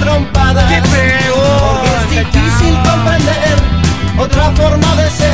trompadas. ¡Qué Porque es difícil comprender otra forma de ser,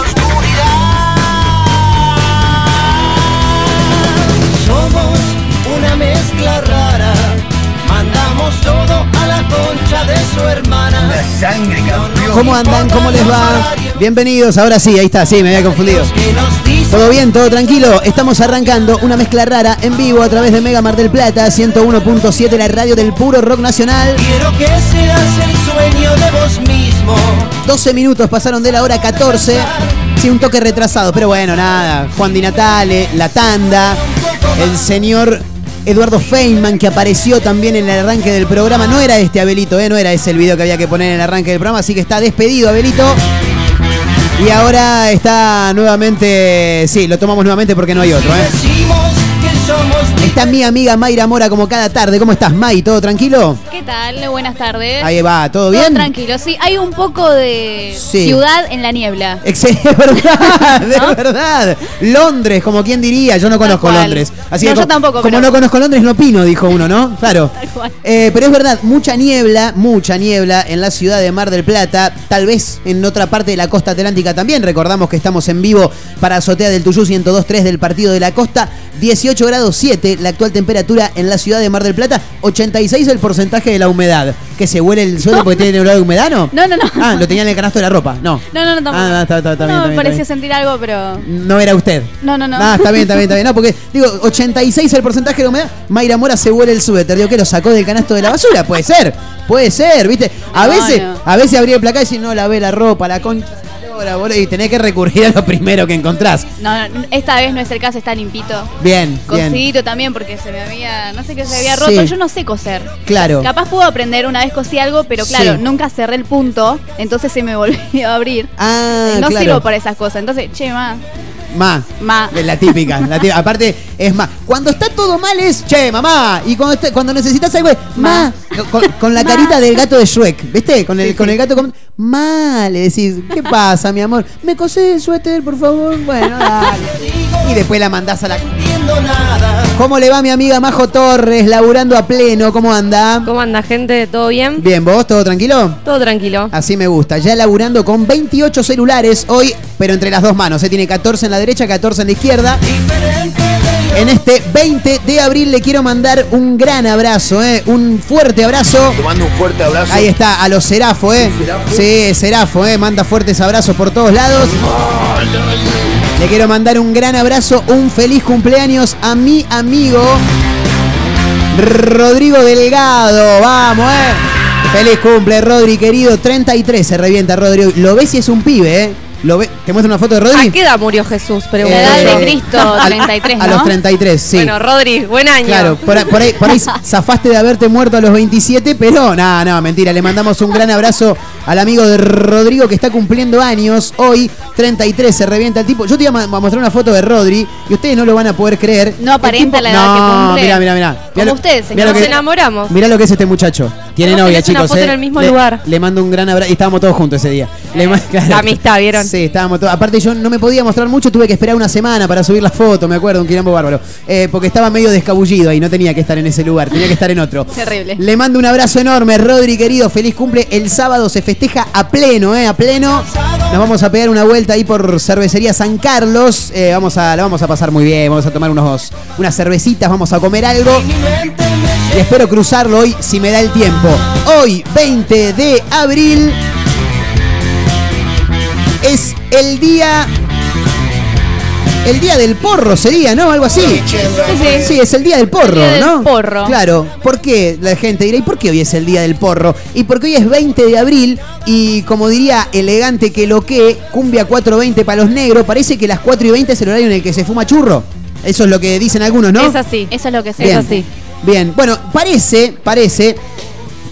oscuridad. Somos una mezcla rara, mandamos todo a la concha de su hermana. sangre, campeón! ¿Cómo andan? ¿Cómo les va? Bienvenidos, ahora sí, ahí está, sí, me había confundido. ¿Todo bien? ¿Todo tranquilo? Estamos arrancando una mezcla rara en vivo a través de Mega Mar del Plata, 101.7, la radio del puro rock nacional. Quiero que seas el sueño de vos mismo. 12 minutos pasaron de la hora 14. Sí, un toque retrasado, pero bueno, nada. Juan Di Natale, La Tanda, el señor Eduardo Feynman que apareció también en el arranque del programa. No era este Abelito, ¿eh? no era ese el video que había que poner en el arranque del programa, así que está despedido Abelito. Y ahora está nuevamente, sí, lo tomamos nuevamente porque no hay otro. ¿eh? Está mi amiga Mayra Mora como cada tarde. ¿Cómo estás, May? ¿Todo tranquilo? ¿Qué tal? Buenas tardes. Ahí va, ¿todo Todo bien? tranquilo, sí. Hay un poco de Sí. ciudad en la niebla. Excelente, de verdad, de ¿No? verdad. Londres, como quien diría, yo no conozco. Londres. Así No, que yo co- tampoco, Como pero- no conozco Londres, no opino, dijo uno, ¿no? Claro. Tal cual. Eh, pero es verdad, mucha niebla, mucha niebla en la ciudad de Mar del Plata, tal vez en otra parte de la costa atlántica también. Recordamos que estamos en vivo para Azotea del Tuyú 102.3 del Partido de la Costa, 18 grados 7 la actual temperatura en la ciudad de Mar del Plata, 86 el porcentaje de la humedad. Que se huele el suelo porque tiene olor de humedad, ¿no? No, no, no. Ah, lo tenía en el canasto de la ropa, no. No, no, no, tampoco. Ah, no, está, está, está bien, me parecía sentir algo, pero. No era usted. No, no, no. Ah, está bien, está bien, está bien. No, porque, digo, 86 el porcentaje de humedad. Mayra Mora se huele el suéter. Digo, que lo sacó del canasto de la basura. Puede ser, puede ser, ¿viste? A veces, a veces abría el placar y decir, no, lavé la ropa, la concha. De la lora, boludo", Y tenés que recurrir a lo primero que encontrás. No, no, esta vez no es el caso, está limpito. Bien, bien. Cosidito también, porque se me había. No sé qué se había Sí. roto. Yo no sé coser. Claro. Capaz puedo aprender una vez cosí algo, pero claro, Sí. nunca cerré el punto. Entonces se me volvió a abrir. Ah, no claro. sirvo para esas cosas. Entonces, che, ma. Ma. Ma. Es la típica, la típica. Aparte, es más. Cuando está todo mal es, che, mamá. Y cuando, está- cuando necesitas algo es, ma. Con, con la carita del gato de Shrek, ¿viste? Con el, Sí, con el gato con. Ma, le decís, ¿qué pasa, mi amor? ¿Me cosés el suéter, por favor? Bueno, dale. Y después la mandás a la. entiendo nada. ¿Cómo le va mi amiga Majo Torres, laburando a pleno? ¿Cómo anda? ¿Cómo anda, gente? ¿Todo bien? Bien, ¿vos? ¿Todo tranquilo? Todo tranquilo. Así me gusta. Ya laburando con 28 celulares hoy, pero entre las dos manos. Se tiene 14 en la derecha, 14 en la izquierda. Diferente de En este 20 de abril le quiero mandar un gran abrazo, ¿eh? un fuerte abrazo. Te mando un fuerte abrazo. Ahí está, a los Serafo, ¿eh? Sí, Serafo, ¿eh? Manda fuertes abrazos por todos lados. Le quiero mandar un gran abrazo, un feliz cumpleaños a mi amigo Rodrigo Delgado. Vamos, ¿eh? Feliz cumple, Rodri, querido. 33 se revienta, Rodrigo. Lo ves si es un pibe, ¿eh? Lo ve- ¿Te muestro una foto de Rodri? ¿A qué edad murió Jesús? Eh, La edad de Cristo, a- 33, A los 33, sí. Bueno, Rodri, buen año. Claro, por, ahí- por ahí, por ahí zafaste de haberte muerto a los 27, pero no, no, mentira. Le mandamos un gran abrazo al amigo de Rodrigo que está cumpliendo años. Hoy, 33, se revienta el tipo. Yo te iba a mostrar una foto de Rodri y ustedes no lo van a poder creer. No aparenta la edad que no, cumple. Mira, mira, mira. Como ustedes, lo Nos que, enamoramos. mirá lo que es este muchacho. Tiene novia, tenés una chicos. foto eh. en el mismo le, lugar. Le mando un gran abrazo. Y estábamos todos juntos ese día. Le ma- claro. La amistad, ¿vieron? Sí, estábamos todos. Aparte, yo no me podía mostrar mucho, tuve que esperar una semana para subir la foto, me acuerdo, un quilombo bárbaro. Eh, porque estaba medio descabullido ahí, no tenía que estar en ese lugar, tenía que estar en otro. Terrible. Le mando un abrazo enorme, Rodri, querido, feliz cumple. El sábado se festeja a pleno, ¿eh? A pleno. Nos vamos a pegar una vuelta ahí por Cervecería San Carlos. Eh, vamos a, la vamos a pasar muy bien, vamos a tomar unos, unas cervecitas, vamos a comer algo. Y espero cruzarlo hoy si me da el tiempo. Hoy, 20 de abril, es el día. El día del porro sería, ¿no? Algo así. Sí, sí. Sí, es el día del porro, El día del ¿no? porro. Claro. ¿Por qué? La gente dirá, ¿y por qué hoy es el día del porro? Y porque hoy es 20 de abril y como diría elegante que lo que, cumbia 4.20 para los negros, parece que las 4 y 20 es el horario en el que se fuma churro. Eso es lo que dicen algunos, ¿no? Es así. Eso es lo que sé. Bien. Es así. Bien, bueno, parece, parece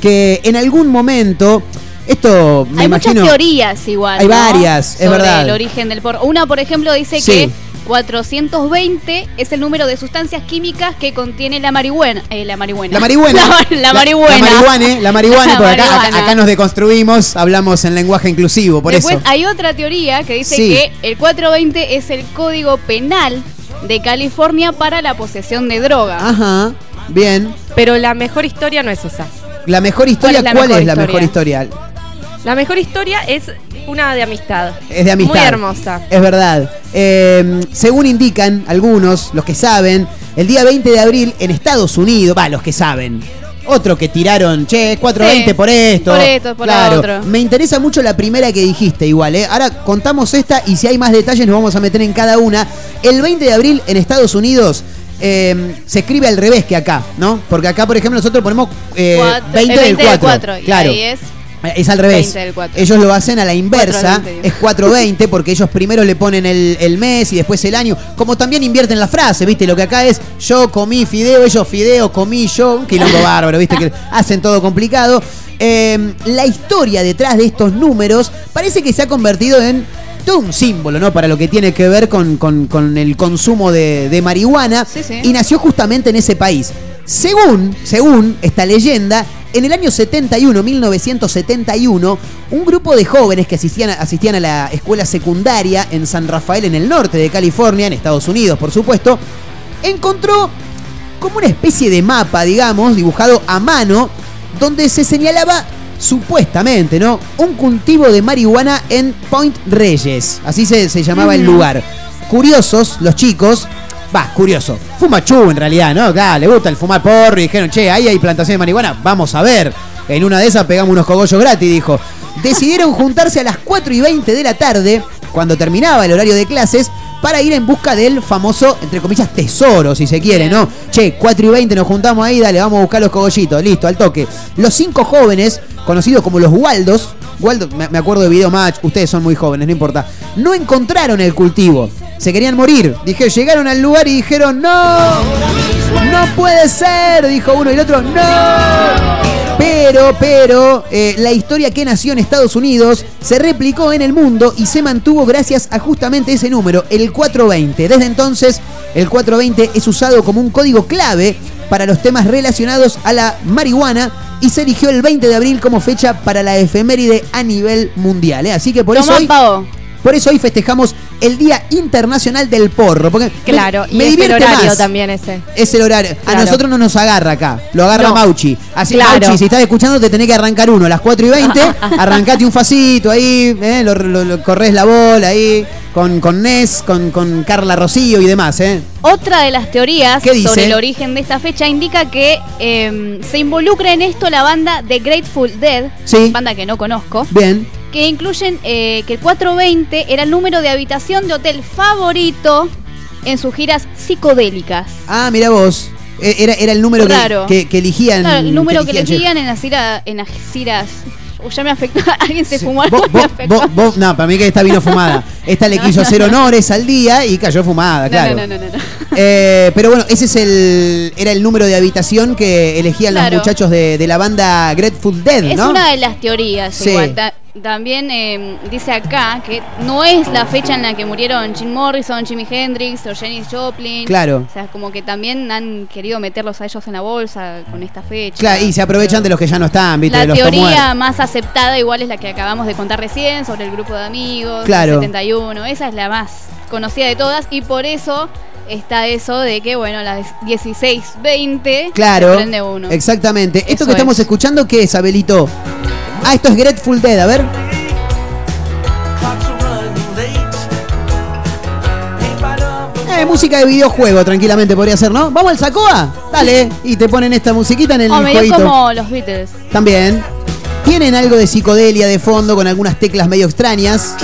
que en algún momento, esto me Hay imagino... muchas teorías igual. Hay ¿no? varias, es Sobre verdad. el origen del porro. Una, por ejemplo, dice Sí. que 420 es el número de sustancias químicas que contiene la marihuana. Eh, la marihuana. La marihuana. La, la marihuana. La marihuana, la marihuana, La porque acá, acá- nos deconstruimos, hablamos en lenguaje inclusivo, por Después eso. hay otra teoría que dice Sí. que el 420 es el código penal de California para la posesión de droga. Ajá, bien. Pero la mejor historia no es esa. La mejor historia, ¿Cuál ¿cuál es es la mejor historia? La mejor historia es una de amistad. Es de amistad. Muy hermosa. Es verdad. Eh, según indican algunos, los que saben, el día 20 de abril en Estados Unidos, va, los que saben. Otro que tiraron, che, 420 Sí, por esto. por esto, por claro. otro. Me interesa mucho la primera que dijiste, igual, ¿eh? Ahora contamos esta y si hay más detalles nos vamos a meter en cada una. El 20 de abril en Estados Unidos. eh, se escribe al revés que acá, ¿no? Porque acá, por ejemplo, nosotros ponemos eh, Cuatro- 20, el del 4. cuatro, y claro. ahí es Es al revés. 20 del cuatro. Ellos lo hacen a la inversa. 4.20, digo. Es 420 porque ellos primero le ponen el, el mes y después el año. Como también invierten la frase, ¿viste? Lo que acá es yo comí fideo, ellos fideo, comí yo. Un quilombo bárbaro, ¿viste? Que hacen todo complicado. Eh, la historia detrás de estos números parece que se ha convertido en todo un símbolo, ¿no? Para lo que tiene que ver con, con- con el consumo de, de marihuana. Sí, sí. Y nació justamente en ese país. Según, según esta leyenda, en el año 71, 1971, un grupo de jóvenes que asistían, a- asistían a la escuela secundaria en San Rafael, en el norte de California, en Estados Unidos, por supuesto, encontró como una especie de mapa, digamos, dibujado a mano, donde se señalaba supuestamente, ¿no? Un cultivo de marihuana en Point Reyes, así se, se llamaba el lugar. Curiosos, los chicos, va, curioso, fuma chu en realidad, ¿no? Claro, le gusta el fumar porro y dijeron, che, ahí hay plantación de marihuana, vamos a ver. En una de esas pegamos unos cogollos gratis, dijo. Decidieron juntarse a las 4 y 20 de la tarde, cuando terminaba el horario de clases, para ir en busca del famoso, entre comillas, tesoro, si se quiere, ¿no? Che, 4 y 20 nos juntamos ahí, dale, vamos a buscar los cogollitos, listo, al toque. Los cinco jóvenes, conocidos como los Waldos, Waldo, me acuerdo de Video Match, ustedes son muy jóvenes, no importa, no encontraron el cultivo, se querían morir. Dije, llegaron al lugar y dijeron, no, no puede ser, dijo uno y el otro, no. Pero, pero, eh, la historia que nació en Estados Unidos se replicó en el mundo y se mantuvo gracias a justamente ese número, el 420. Desde entonces, el 420 es usado como un código clave para los temas relacionados a la marihuana y se eligió el 20 de abril como fecha para la efeméride a nivel mundial. ¿eh? Así que por eso hoy, por eso hoy festejamos el Día Internacional del Porro. Porque Claro, me, y es el horario más. también ese. Es el horario. A nosotros no nos agarra acá. Lo agarra No. Mauchi. Así Claro. Mauchi, si estás escuchando, te tenés que arrancar uno a las 4 y 20. arrancate un facito ahí. eh, lo, lo- lo- corres la bola ahí. Con, con Ness, con, con Carla Rocío y demás, ¿eh? Otra de las teorías sobre el origen de esta fecha indica que eh, se involucra en esto la banda The Grateful Dead, Sí. banda que no conozco, Bien. que incluyen eh, que el 420 era el número de habitación de hotel favorito en sus giras psicodélicas. Ah, mira vos. E- Era, era el número que, Raro. que, que eligían. Claro, el número que en las giras, en las giras. Ya me afectó. Alguien se fumó. Algo, me vos- afectó. vos- vos- no, para mí que esta vino fumada. Esta le quiso hacer honores al día y cayó fumada, No, claro. no, no, no, no. Eh, pero bueno, ese es el era el número de habitación que elegían Claro. los muchachos de, de la banda Grateful Dead, Es ¿no? una de las teorías. Sí. igual. Ta- también eh, dice acá que no es la fecha en la que murieron Jim Morrison, Jimi Hendrix o Janis Joplin. Claro. O sea, como que también han querido meterlos a ellos en la bolsa con esta fecha. Claro, y se aprovechan de los que ya no están, ¿viste? de La los teoría más aceptada igual es la que acabamos de contar recién sobre el grupo de amigos, el Claro. 71. Esa es la más conocida de todas y por eso está eso de que, bueno, las 16-20 Claro, prende uno. exactamente. Esto que estamos es. escuchando, ¿qué es, Abelito? Ah, esto es Grateful Dead, a ver. Eh, música de videojuego, tranquilamente podría ser, ¿no? ¿Vamos al Sacoa? Dale, y te ponen esta musiquita en el Oh, medio como los Beatles. También. Tienen algo de psicodelia de fondo con algunas teclas medio extrañas.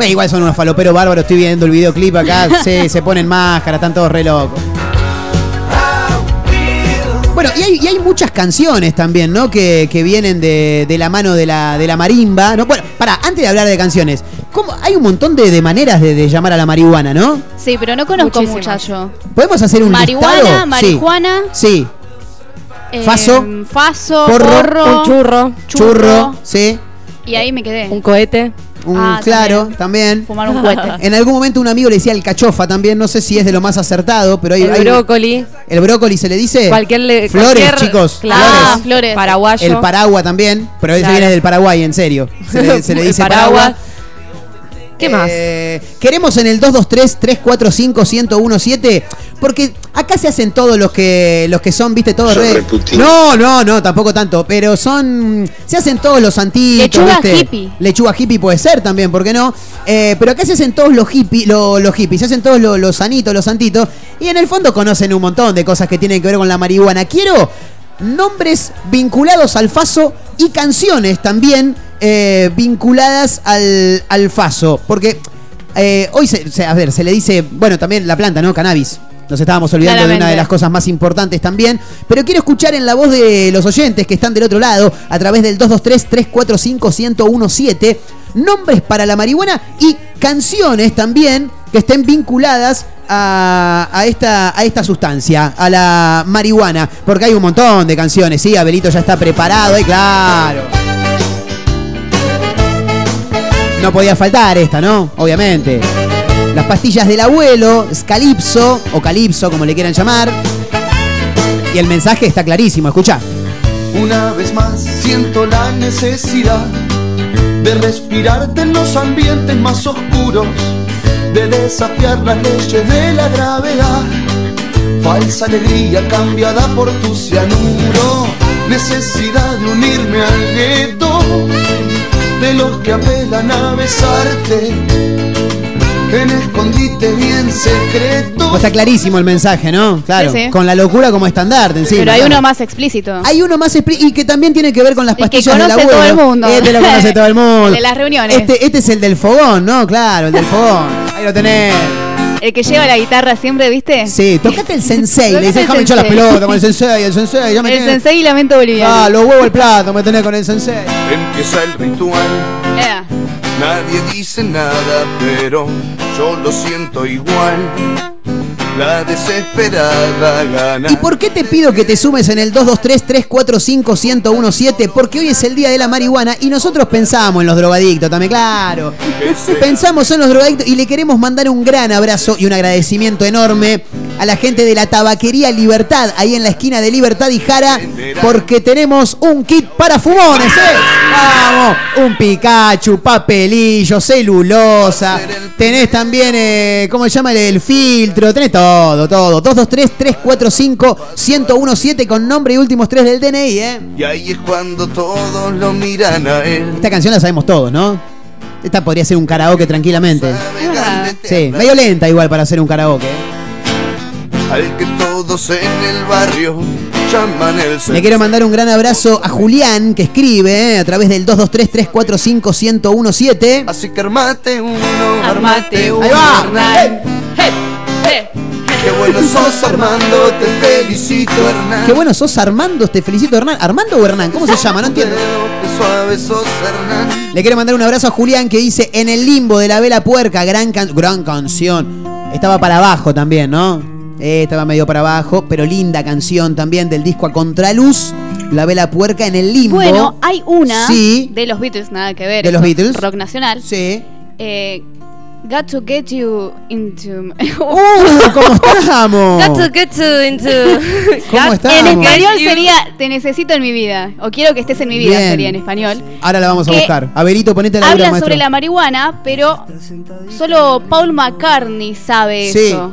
Eh, igual son unos faloperos bárbaros, estoy viendo el videoclip acá, se, se ponen máscara, están todos re locos. Bueno, y hay, y hay muchas canciones también, ¿no? Que, que vienen de, de la mano de la, de la marimba. ¿no? Bueno, para, antes de hablar de canciones, ¿cómo? hay un montón de, de maneras de, de llamar a la marihuana, ¿no? Sí, pero no conozco muchas yo. ¿Podemos hacer un Marihuana, listado? Marihuana, Sí, eh, Faso, faso, porro, porro, Un churro, churro, sí. Y ahí me quedé. un cohete. Un, Ah, claro, también. Fumar un cohete. En algún momento un amigo le decía el cachofa también, no sé si es de lo más acertado, pero hay, El hay- brócoli. el brócoli se le dice. Cualquier le- Flores, cualquier- chicos. Claro, Ah, flores. Paraguayo. El paraguas también, pero ese Claro. viene del Paraguay, en serio. Se le, se le El dice paraguas. paraguas. ¿Qué más? Eh, queremos en el 223-345-1017, porque acá se hacen todos los que los que son, viste, todos Son re- re Putin. No, no, no, tampoco tanto, pero son. Se hacen todos los santitos. Lechuga ¿viste? hippie. Lechuga hippie puede ser también, ¿por qué no? Eh, pero acá se hacen todos los hippies, lo- los hippies, se hacen todos los, los sanitos, los santitos, y en el fondo conocen un montón de cosas que tienen que ver con la marihuana. Quiero nombres vinculados al faso y canciones también eh, vinculadas al, al faso. Porque eh, hoy, se, se- a ver, se le dice, bueno, también la planta, ¿no? Cannabis. Nos estábamos olvidando de una de las cosas más importantes también. Pero quiero escuchar en la voz de los oyentes que están del otro lado, a través del 223-345-1017, nombres para la marihuana y canciones también que estén vinculadas a, a esta, a esta sustancia, a la marihuana. Porque hay un montón de canciones, ¿sí? Abelito ya está preparado, y claro. No podía faltar esta, ¿no? Obviamente. Las pastillas del abuelo, Scalipso, o Calipso, como le quieran llamar. Y el mensaje está clarísimo, escucha. Una vez más siento la necesidad de respirarte en los ambientes más oscuros, de desafiar las leyes de la gravedad. Falsa alegría cambiada por tu cianuro, necesidad de unirme al gueto de los que apelan a besarte en escondite bien secreto. Pues está clarísimo el mensaje, ¿no? Claro. Sí, sí. Con la locura como estandarte encima. Pero hay claro. uno más explícito. Hay uno más expli- y que también tiene que ver con las El que pastillas del conoce abuelo. todo el mundo. Este lo conoce todo el mundo. El de las reuniones. Este, este es el del fogón, ¿no? Claro, el del fogón. Ahí lo tenés. El que lleva la guitarra siempre, ¿viste? Sí, tocate el sensei. Le dice, déjame el echar las sensei". pelotas con el sensei, el sensei. Ya me El sensei y lamento boliviano. Ah, los huevos al plato me tenés con el sensei. Empieza el ritual. Ea. Nadie dice nada, pero yo lo siento igual. La desesperada gana. ¿Y por qué te pido que te sumes en el 223-345-1017? Porque hoy es el día de la marihuana y nosotros pensamos en los drogadictos también, claro. Pensamos en los drogadictos y le queremos mandar un gran abrazo y un agradecimiento enorme a la gente de la tabaquería Libertad, ahí en la esquina de Libertad y Jara, porque tenemos un kit para fumones, ¿eh? Vamos, un Pikachu, papelillo, celulosa, tenés también, eh, ¿cómo se llama? El, el filtro, tenés todo, todo. 223-345-1017 con nombre y últimos tres del DNI, ¿eh? Y ahí es cuando todos lo miran a él. Esta canción la sabemos todos, ¿no? Esta podría ser un karaoke tranquilamente. Sí, medio lenta igual para hacer un karaoke. Al que todos en el barrio llaman el Le quiero mandar un gran abrazo a Julián que escribe eh, a través del 223-345-1017. Así que armate uno, Armate un Ahí va. Hernán. Hey, hey. Qué bueno sos Armando, te felicito Hernán. Qué bueno sos Armando, te felicito Hernán. ¿Armando o Hernán? ¿Cómo se llama? No entiendo. Qué suave sos Hernán. Le quiero mandar un abrazo a Julián que dice En el limbo de la vela puerca, gran, can- gran canción. Estaba para abajo también, ¿no? Eh, estaba medio para abajo, pero linda canción también del disco a contraluz. La vela puerca en el limbo. Bueno, hay una Sí. de los Beatles, nada que ver. De los Beatles. Rock nacional. Sí. Eh, got to get you into. ¡Uh! ¿Cómo estamos? Got to get to into. ¿Cómo estamos? en español You- sería Te necesito en mi vida. O quiero que estés en mi vida, Bien. sería en español. Ahora la vamos a que buscar. Averito, ponete la Habla maestro. sobre la marihuana, pero solo Paul McCartney sabe Sí. eso.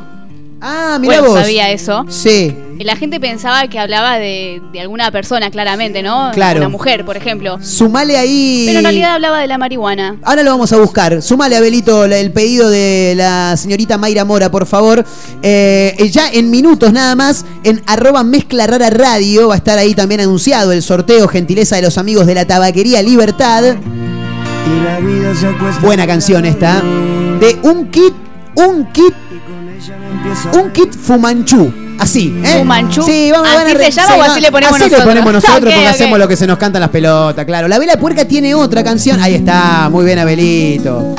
Ah, mira Bueno, vos. sabía eso. Sí. Y La gente pensaba que hablaba de, de alguna persona, claramente, ¿no? Claro. Una mujer, por ejemplo. Sumale ahí. Pero en realidad hablaba de la marihuana. Ahora lo vamos a buscar. Sumale, Abelito, la- el pedido de la señorita Mayra Mora, por favor. Eh, ya en minutos nada más, en arroba mezcla rara radio, va a estar ahí también anunciado el sorteo, gentileza de los amigos de la tabaquería Libertad. Buena canción esta. De un kit, un kit, un kit Fumanchu. Así, ¿eh? Fumanchu. Sí, vamos, ¿Así van a se llama o así le ponemos así nosotros? le ponemos nosotros Ok, porque ok. hacemos lo que se nos canta en las pelotas, claro. La Vela Puerca tiene otra canción. Ahí está, muy bien, Abelito.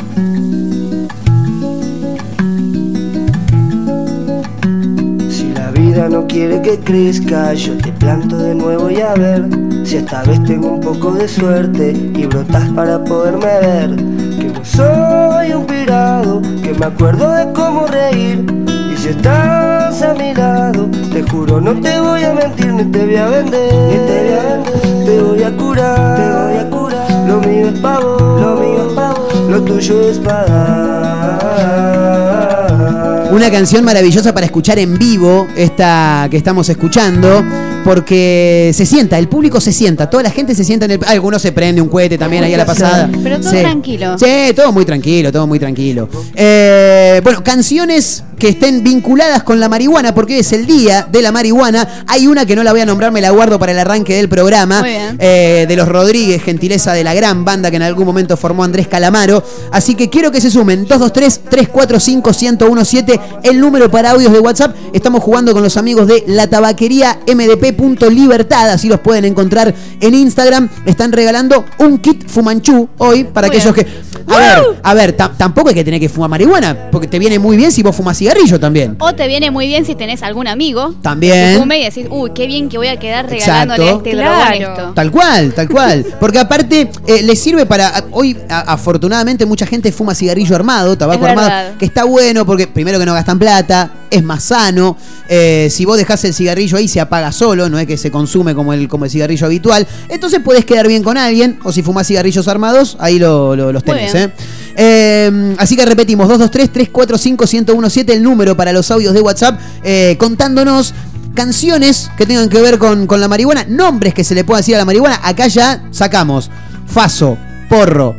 Si la vida no quiere que crezca, yo te planto de nuevo y a ver si esta vez tengo un poco de suerte y brotas para poderme ver. Que no soy un pirado, que me acuerdo de cómo reír. Y si estás a mi lado, te juro no te voy a mentir ni te voy a vender. Ni te voy a vender, te voy a curar, te voy a curar. Lo mío es pavo, lo mío es pavo, lo tuyo es para. Una canción maravillosa para escuchar en vivo, esta que estamos escuchando, porque se sienta, el público se sienta, toda la gente se sienta en el. Algunos se prende un cohete también ahí a la pasada. Pero todo Sí. tranquilo. Sí, todo muy tranquilo, todo muy tranquilo. Eh, bueno, canciones que estén vinculadas con la marihuana, porque hoy es el día de la marihuana. Hay una que no la voy a nombrar, me la guardo para el arranque del programa. Muy bien. eh, de los Rodríguez, gentileza de la gran banda que en algún momento formó Andrés Calamaro. Así que quiero que se sumen 223-345-1017, el número para audios de WhatsApp. Estamos jugando con los amigos de la tabaquería mdp.libertad, así los pueden encontrar en Instagram. Están regalando un kit Fumanchu hoy para Muy aquellos bien. que... A ver, a ver, ta- tampoco hay que tener que fumar marihuana, porque te viene muy bien si vos fumas cigarrillo también. O te viene muy bien si tenés algún amigo. También. Que fume y decís, uy, qué bien que voy a quedar regalándole Exacto. a este Claro. dragón esto. Tal cual, tal cual. Porque aparte eh, le sirve para. Hoy, a- afortunadamente, mucha gente fuma cigarrillo armado, tabaco armado, que está bueno porque primero que no gastan plata, es más sano. eh, si vos dejás el cigarrillo ahí, se apaga solo, no es que se consume como el, como el cigarrillo habitual. Entonces puedes quedar bien con alguien, o si fumás cigarrillos armados, ahí lo- lo- los tenés. ¿eh? Eh, así que repetimos, 223-345-1017, el número para los audios de WhatsApp, contándonos canciones que tengan que ver con, con la marihuana, nombres que se le pueda decir a la marihuana. Acá ya sacamos Faso, Porro,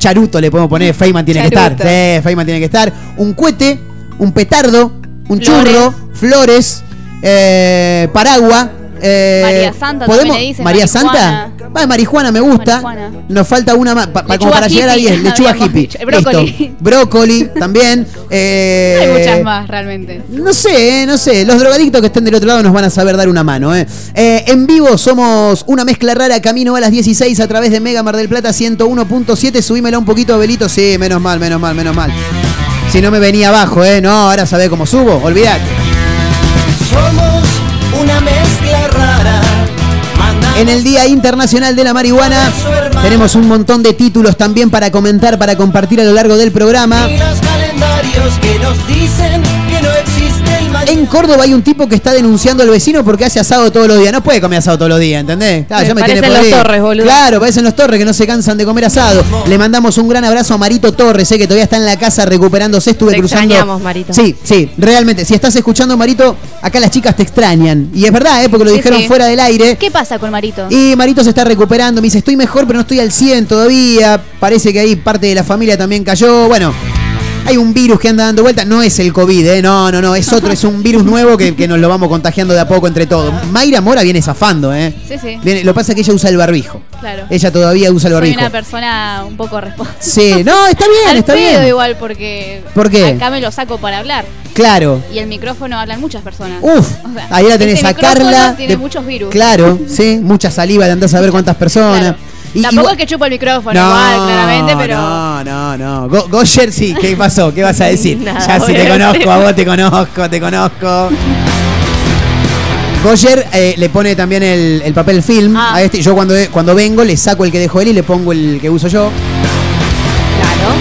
Charuto le podemos poner, Feynman tiene que estar. Sí, Feynman tiene que estar. Un cohete, un petardo, un Flores. churro, flores, eh, paragua. Eh, María Santa podemos- también le dicen, María. Santa. Va, marihuana me gusta. Marihuana. Nos falta una más pa- pa- como para llegar a hippie, 10. Lechuga hippie. dicho. Brócoli. Brócoli también. eh, Hay muchas más, realmente. no sé, eh, no sé. Los drogadictos que estén del otro lado nos van a saber dar una mano. eh. Eh, en vivo somos una mezcla rara, camino a las 16 a través de Mega Mar del Plata 101.7. Subímela un poquito, Belito. Sí, menos mal, menos mal, menos mal. Si no me venía abajo, ¿eh? No, ahora sabés cómo subo. Olvídate. Somos una mezcla En el Día Internacional de la Marihuana tenemos un montón de títulos también para comentar, para compartir a lo largo del programa. En Córdoba hay un tipo que está denunciando al vecino porque hace asado todos los días. No puede comer asado todos los días, ¿entendés? Claro, Me ya me tiene parecen los podrido. Torres, boludo. Claro, parecen los Torres que no se cansan de comer asado. Le mandamos un gran abrazo a Marito Torres, eh, que todavía está en la casa recuperándose. Estuve Te cruzando. extrañamos, Marito. Sí, sí, realmente. Si estás escuchando, Marito, acá las chicas te extrañan. Y es verdad, ¿eh? porque lo Sí, dijeron sí. fuera del aire. ¿Qué pasa con Marito? Y Marito se está recuperando, me dice, estoy mejor, pero no estoy al 100 todavía. Parece que ahí parte de la familia también cayó. Bueno, hay un virus que anda dando vuelta. No es el COVID, ¿eh? No, no, no, es otro, es un virus nuevo que, que nos lo vamos contagiando de a poco entre todos. Mayra Mora viene zafando, ¿eh? Sí, sí. Viene- lo pasa que ella usa el barbijo. Claro. Ella todavía usa el Soy barbijo. una persona un poco responsable. Sí, no, está bien, Al está pedo bien. igual porque ¿Por qué? acá me lo saco para hablar Claro. y el micrófono hablan muchas personas. Uf, O sea, ahí la tenés este a micrófono Carla. Tiene de- muchos virus. Claro, sí, mucha saliva, de andás a ver cuántas personas. Claro. Y- Tampoco igual- es que chupo el micrófono, igual, claramente, pero. No, no, no. Go- Goyer, sí, ¿qué pasó? ¿Qué vas a decir? Nada, ya voy te conozco, a vos te conozco, te conozco. Goyer eh, le pone también el, el papel film Ah. a este. Yo cuando, cuando vengo le saco el que dejó él y le pongo el que uso yo. Claro.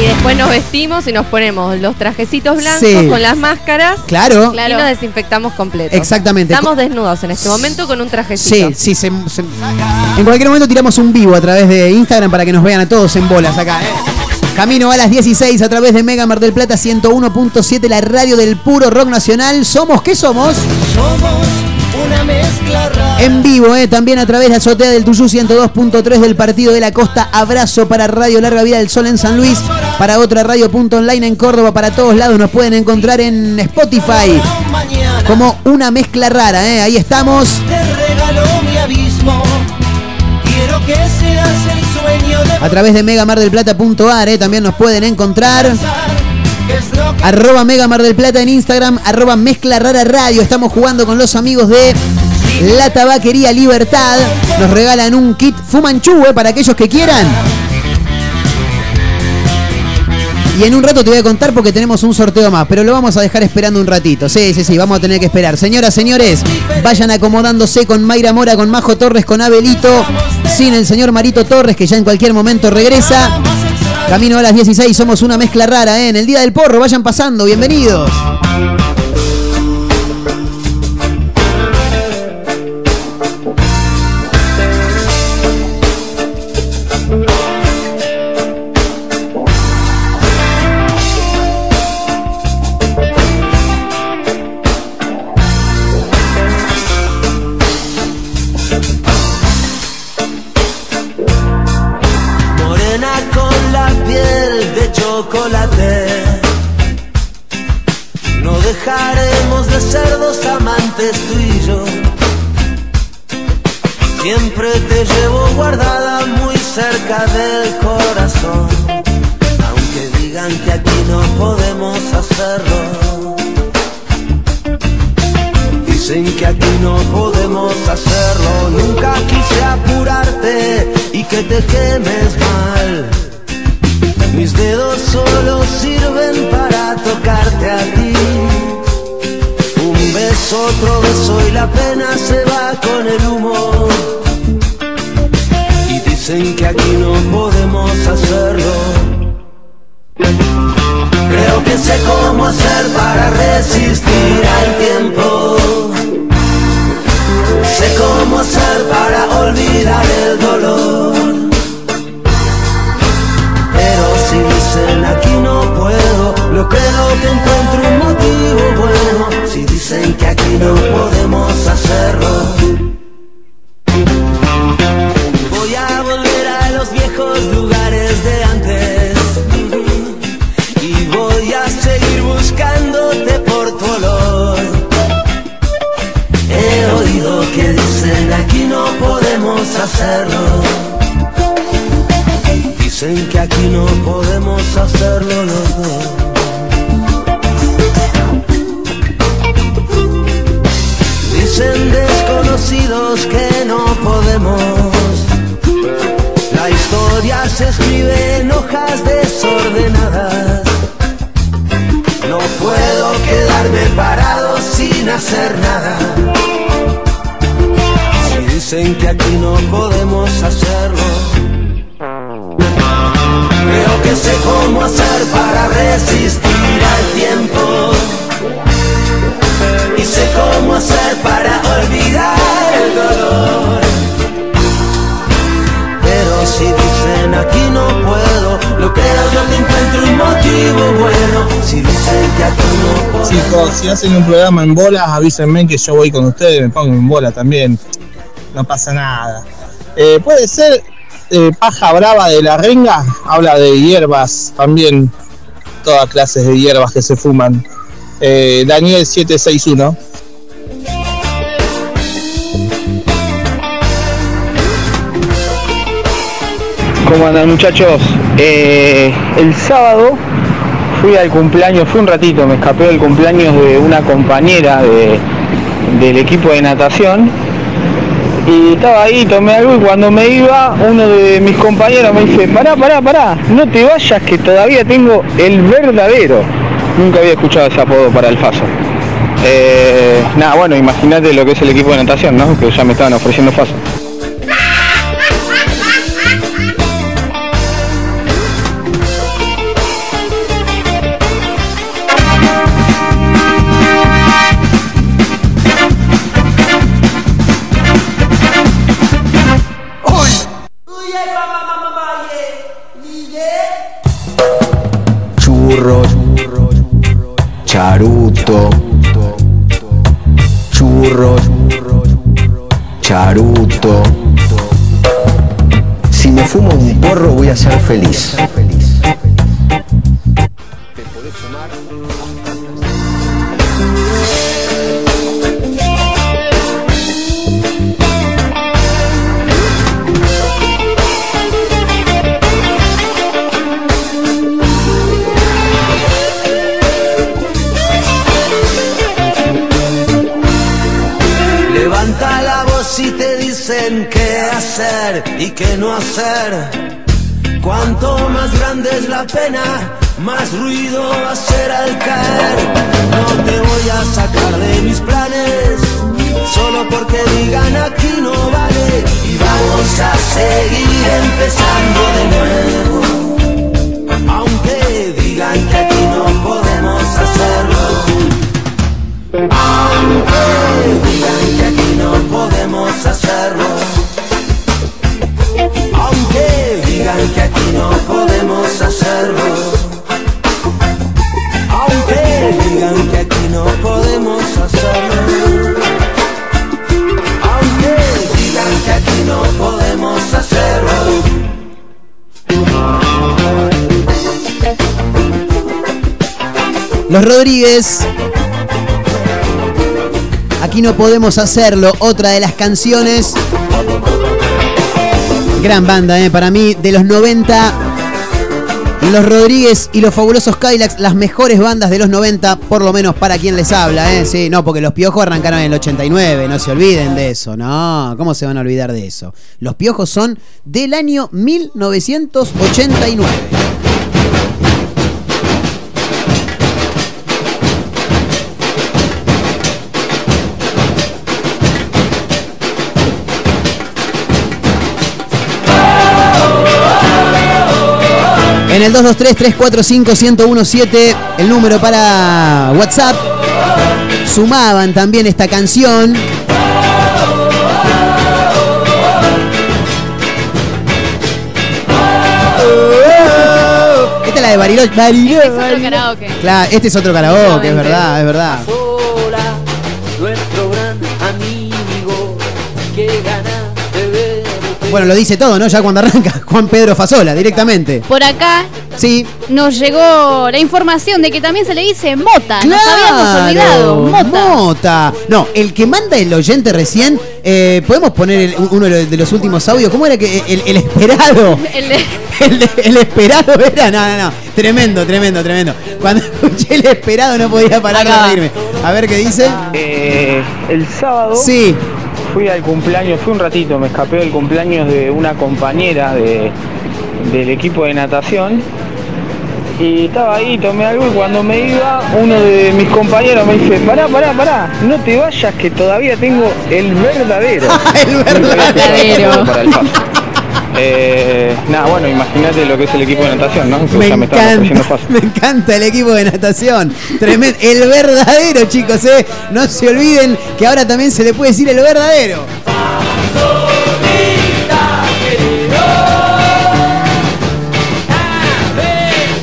Y después nos vestimos y nos ponemos los trajecitos blancos Sí. con las máscaras Claro. Claro. y nos desinfectamos completo. Exactamente. Estamos desnudos en este momento con un trajecito. Sí, sí, se- se- en cualquier momento tiramos un vivo a través de Instagram para que nos vean a todos en bolas acá. ¿eh? Camino a las 16 a través de Mega Mar del Plata 101.7, la radio del puro rock nacional. ¿Somos qué somos? Somos una mezcla rara. En vivo, ¿eh? también a través de Azotea del Tuyú 102.3 del Partido de la Costa. Abrazo para Radio Larga Vida del Sol en San Luis, para otra radio punto online en Córdoba, para todos lados nos pueden encontrar en Spotify como una mezcla rara. ¿eh? Ahí estamos. te regalo mi abismo. Quiero que seas el sueño de A través de megamardelplata.ar ¿eh? también nos pueden encontrar. Arroba Mega Mar del Plata en Instagram, arroba Mezcla Rara Radio. Estamos jugando con los amigos de La Tabaquería Libertad. Nos regalan un kit Fumanchu eh, para aquellos que quieran. Y en un rato te voy a contar porque tenemos un sorteo más, pero lo vamos a dejar esperando un ratito. Sí, sí, sí, vamos a tener que esperar. Señoras, señores, vayan acomodándose con Mayra Mora, con Majo Torres, con Abelito, sin el señor Marito Torres, que ya en cualquier momento regresa. Camino a las 16, somos una mezcla rara, ¿eh? En el Día del Porro, vayan pasando, bienvenidos. Va con hacen un programa en bolas, avísenme que yo voy con ustedes, me pongo en bola también. No pasa nada. Eh, puede ser eh, paja brava de la renga, habla de hierbas también, todas clases de hierbas que se fuman. Eh, Daniel 761. ¿Cómo andan muchachos? El sábado fui al cumpleaños, fui un ratito, me escapé del cumpleaños de una compañera de- del equipo de natación y estaba ahí, tomé algo y cuando me iba uno de mis compañeros me dice, pará, pará, pará, no te vayas que todavía tengo el verdadero. Nunca había escuchado ese apodo para el Faso. Eh, nada, bueno, imagínate lo que es el equipo de natación, ¿no? Que ya me estaban ofreciendo Faso. Charuto. Si me fumo un porro voy a ser feliz. No hacer. Cuanto más grande es la pena, más ruido va a hacer al caer. No te voy a sacar de mis planes, solo porque digan aquí no vale. Y vamos a seguir empezando de nuevo. Aunque digan que aquí no podemos hacerlo. Aunque digan que aquí no podemos hacerlo. Que aquí no podemos hacerlo. Aunque digan que aquí no podemos hacerlo. Aunque digan que aquí no podemos hacerlo. Los Rodríguez. Aquí no podemos hacerlo. Otra de las canciones. Gran banda, eh, para mí, de los 90. Los Rodríguez y los fabulosos Kylax, las mejores bandas de los 90, por lo menos para quien les habla, ¿eh? Sí, no, porque los Piojos arrancaron en el 89, no se olviden de eso, no, ¿cómo se van a olvidar de eso? Los Piojos son del año 1989. 223-345-1017, el número para WhatsApp. Sumaban también esta canción. Esta es la de Bariloche. Bariloche. Es otro karaoke. Claro, este es otro karaoke, es verdad, es verdad. Bueno, lo dice todo, ¿no? Ya cuando arranca Juan Pedro Fasola, directamente. Por acá Sí. nos llegó la información de que también se le dice mota. Nos habíamos olvidado. Mota. Mota. No, el que manda el oyente recién, eh, podemos poner el- uno de los- últimos audios. ¿Cómo era que el, el esperado? El de- El, esperado era, no, no, no, tremendo, tremendo, tremendo. Cuando escuché el esperado no podía parar de reírme. A ver qué dice. Eh, el sábado Sí. Fui al cumpleaños, fui un ratito, me escapé del cumpleaños de una compañera de, del equipo de natación y estaba ahí, tomé algo y cuando me iba uno de mis compañeros me dice, pará, pará, pará, no te vayas que todavía tengo el verdadero. el verdadero. Para el paso. Eh, nada, bueno, imagínate lo que es el equipo de natación, ¿no? Que Me ya me encanta, fácil. me encanta el equipo de natación. Tremendo. El verdadero, chicos, ¿eh? No se olviden que ahora también se le puede decir el verdadero.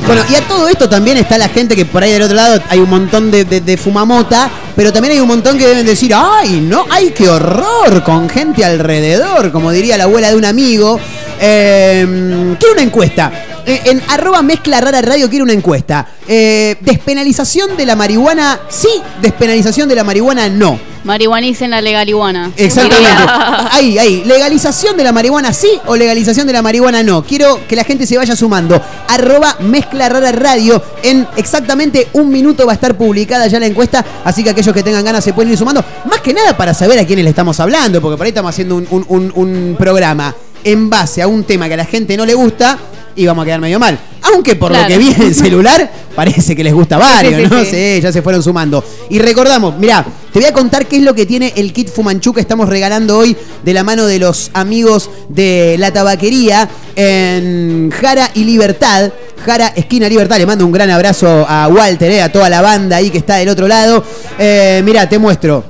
Bueno, y a todo esto también está la gente que por ahí del otro lado hay un montón de, de- de fumamota, pero también hay un montón que deben decir, ay, no, ay, qué horror, con gente alrededor, como diría la abuela de un amigo. Eh, quiero una encuesta. Eh, En arroba mezcla rara radio quiero una encuesta. Eh, despenalización de la marihuana, sí, despenalización de la marihuana, no. Marihuanicen la legaliguana. Exactamente. Ahí, ahí. ¿Legalización de la marihuana sí o legalización de la marihuana no? Quiero que la gente se vaya sumando. Arroba mezcla rara radio. En exactamente un minuto va a estar publicada ya la encuesta. Así que aquellos que tengan ganas se pueden ir sumando. Más que nada para saber a quiénes le estamos hablando. Porque por ahí estamos haciendo un, un- un- un programa en base a un tema que a la gente no le gusta. Y vamos a quedar medio mal. Aunque por lo que vi en el celular, parece que les gusta varios, Sí, sí, ¿no? sí. Sí, ya se fueron sumando. Y recordamos, mirá, te voy a contar qué es lo que tiene el kit Fumanchu que estamos regalando hoy de la mano de los amigos de la tabaquería en Jara y Libertad. Jara, esquina Libertad. Le mando un gran abrazo a Walter, eh, a toda la banda ahí que está del otro lado. Eh, mirá, te muestro.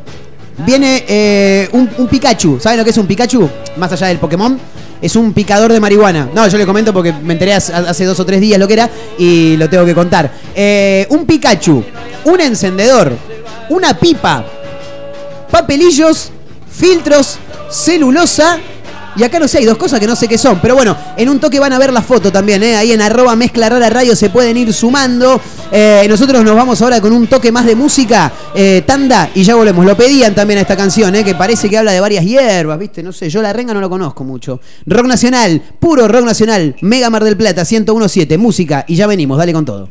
Viene eh, un, un Pikachu. ¿Saben lo que es un Pikachu? Más allá del Pokémon. Es un picador de marihuana. No, yo le comento porque me enteré hace, dos o tres días lo que era y lo tengo que contar. Eh, un Pikachu, un encendedor, una pipa, papelillos, filtros, celulosa. Y acá no sé, hay dos cosas que no sé qué son. Pero bueno, en un toque van a ver la foto también, ¿eh? Ahí en arroba mezcla rara radio se pueden ir sumando. Eh, nosotros nos vamos ahora con un toque más de música, eh, tanda, y ya volvemos. Lo pedían también a esta canción, ¿eh? Que parece que habla de varias hierbas, ¿viste? No sé, yo la renga no lo conozco mucho. Rock nacional, puro rock nacional, Mega Mar del Plata, 1017, música, y ya venimos, dale con todo.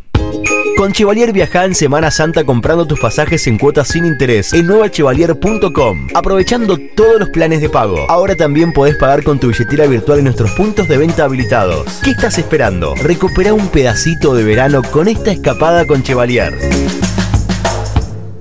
Con Chevalier viaja en Semana Santa comprando tus pasajes en cuotas sin interés en nuevachevalier.com, aprovechando todos los planes de pago. Ahora también podés pagar con tu billetera virtual en nuestros puntos de venta habilitados. ¿Qué estás esperando? Recupera un pedacito de verano con esta escapada con Chevalier.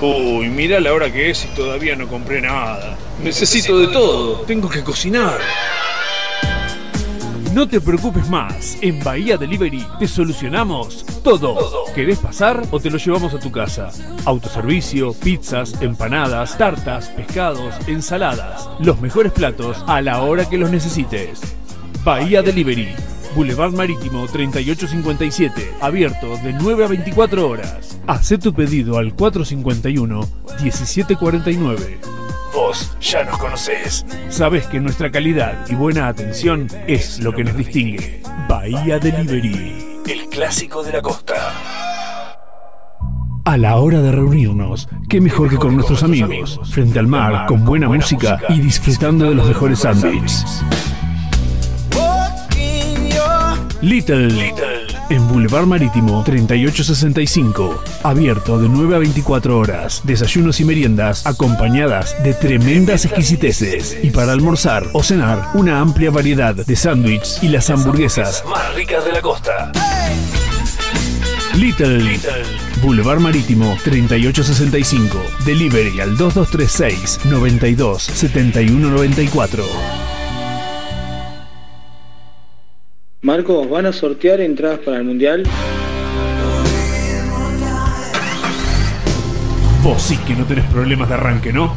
Uy, mira la hora que es y todavía no compré nada. Necesito de todo. Tengo que cocinar. No te preocupes más, en Bahía Delivery te solucionamos todo. ¿Querés pasar o te lo llevamos a tu casa? Autoservicio, pizzas, empanadas, tartas, pescados, ensaladas. Los mejores platos a la hora que los necesites. Bahía Delivery, Boulevard Marítimo 3857, abierto de 9 a 24 horas. Haz tu pedido al 451-1749. Vos ya nos conocés. Sabés que nuestra calidad y buena atención es lo que nos distingue. Bahía Delivery, el clásico de la costa. A la hora de reunirnos, qué mejor que con nuestros amigos, frente al mar, con buena música y disfrutando de los mejores sándwiches. Little, Little, en Boulevard Marítimo 3865, abierto de 9 a 24 horas, desayunos y meriendas acompañadas de tremendas exquisiteces y para almorzar o cenar una amplia variedad de sándwiches y las hamburguesas más ricas de la costa. Little, Little, Boulevard Marítimo 3865, delivery al 2236 92 7194. Marcos, ¿van a sortear entradas para el Mundial? Vos sí que no tenés problemas de arranque, ¿no?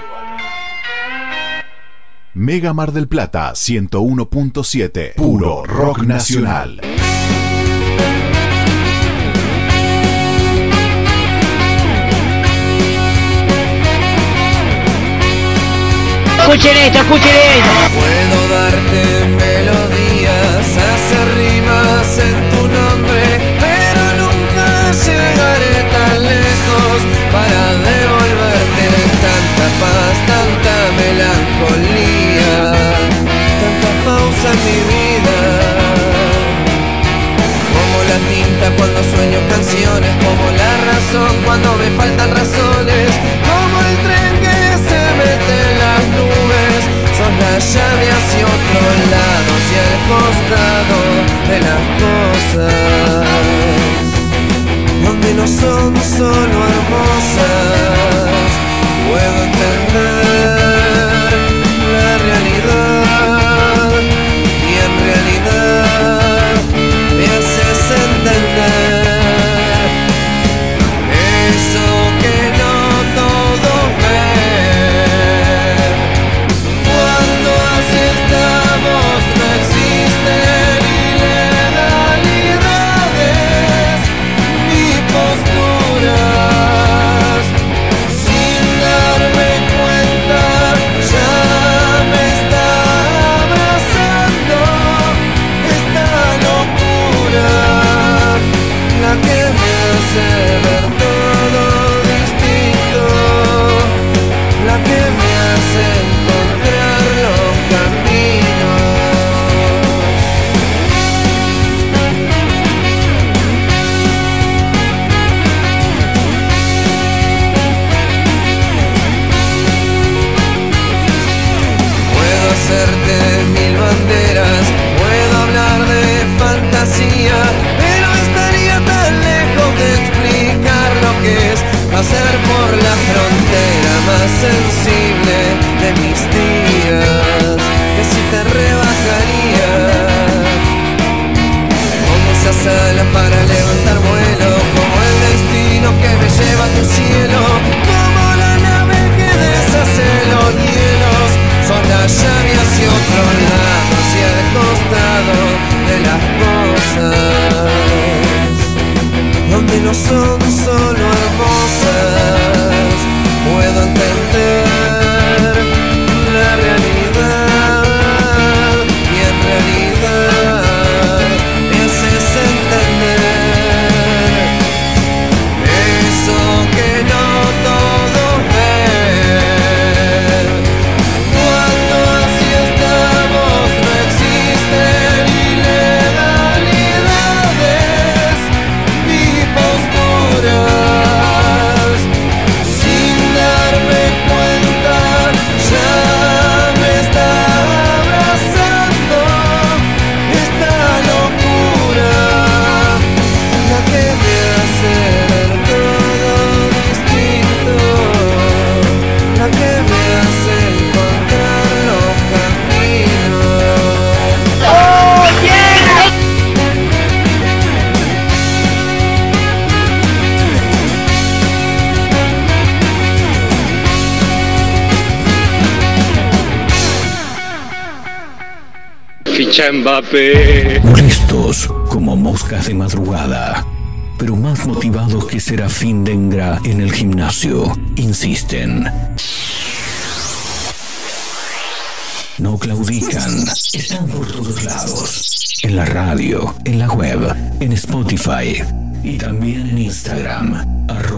Mega Mar del Plata 101.7. Puro rock nacional. Escuchen esto, escuchen esto. Puedo darte melodías, hacer rimas en tu nombre, pero nunca llegaré tan lejos para devolverte tanta paz, tanta melancolía, tanta pausa en mi vida. Como la tinta cuando sueño canciones, como la razón cuando me faltan razones, como el tren que se mete en las nubes, son la llave hacia otro lado, hacia el costado de las cosas, donde no son solo hermosas, puedo entender pasar por la frontera más sensible de mis días, que si te rebajaría como esas alas para Mbappé. Molestos como moscas de madrugada, pero más motivados que Serafín Dengra en el gimnasio, insisten. No claudican, están por todos lados. En la radio, en la web, en Spotify y también en Instagram.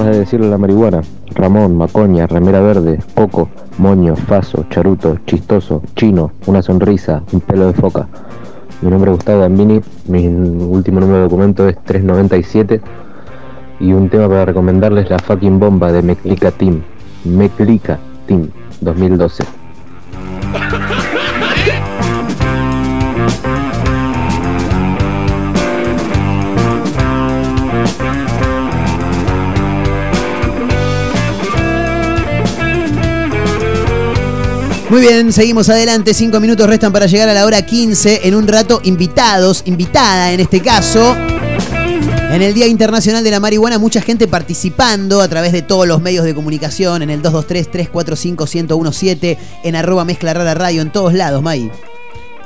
Formas de decirle la marihuana. Ramón, Macoña, Remera Verde, Coco, Moño, Faso, Charuto, Chistoso, Chino, una sonrisa, un pelo de foca. Mi nombre es Gustavo Gambini, mi último número de documento es 397 y un tema para recomendarles la fucking bomba de Meclica Team. Meclica Team 2012. Muy bien, seguimos adelante. Cinco minutos restan para llegar a la hora 15. En un rato, invitados, invitada en este caso. En el Día Internacional de la Marihuana, mucha gente participando a través de todos los medios de comunicación, en el 223-345-1017, en arroba mezcla rara radio, en todos lados, May.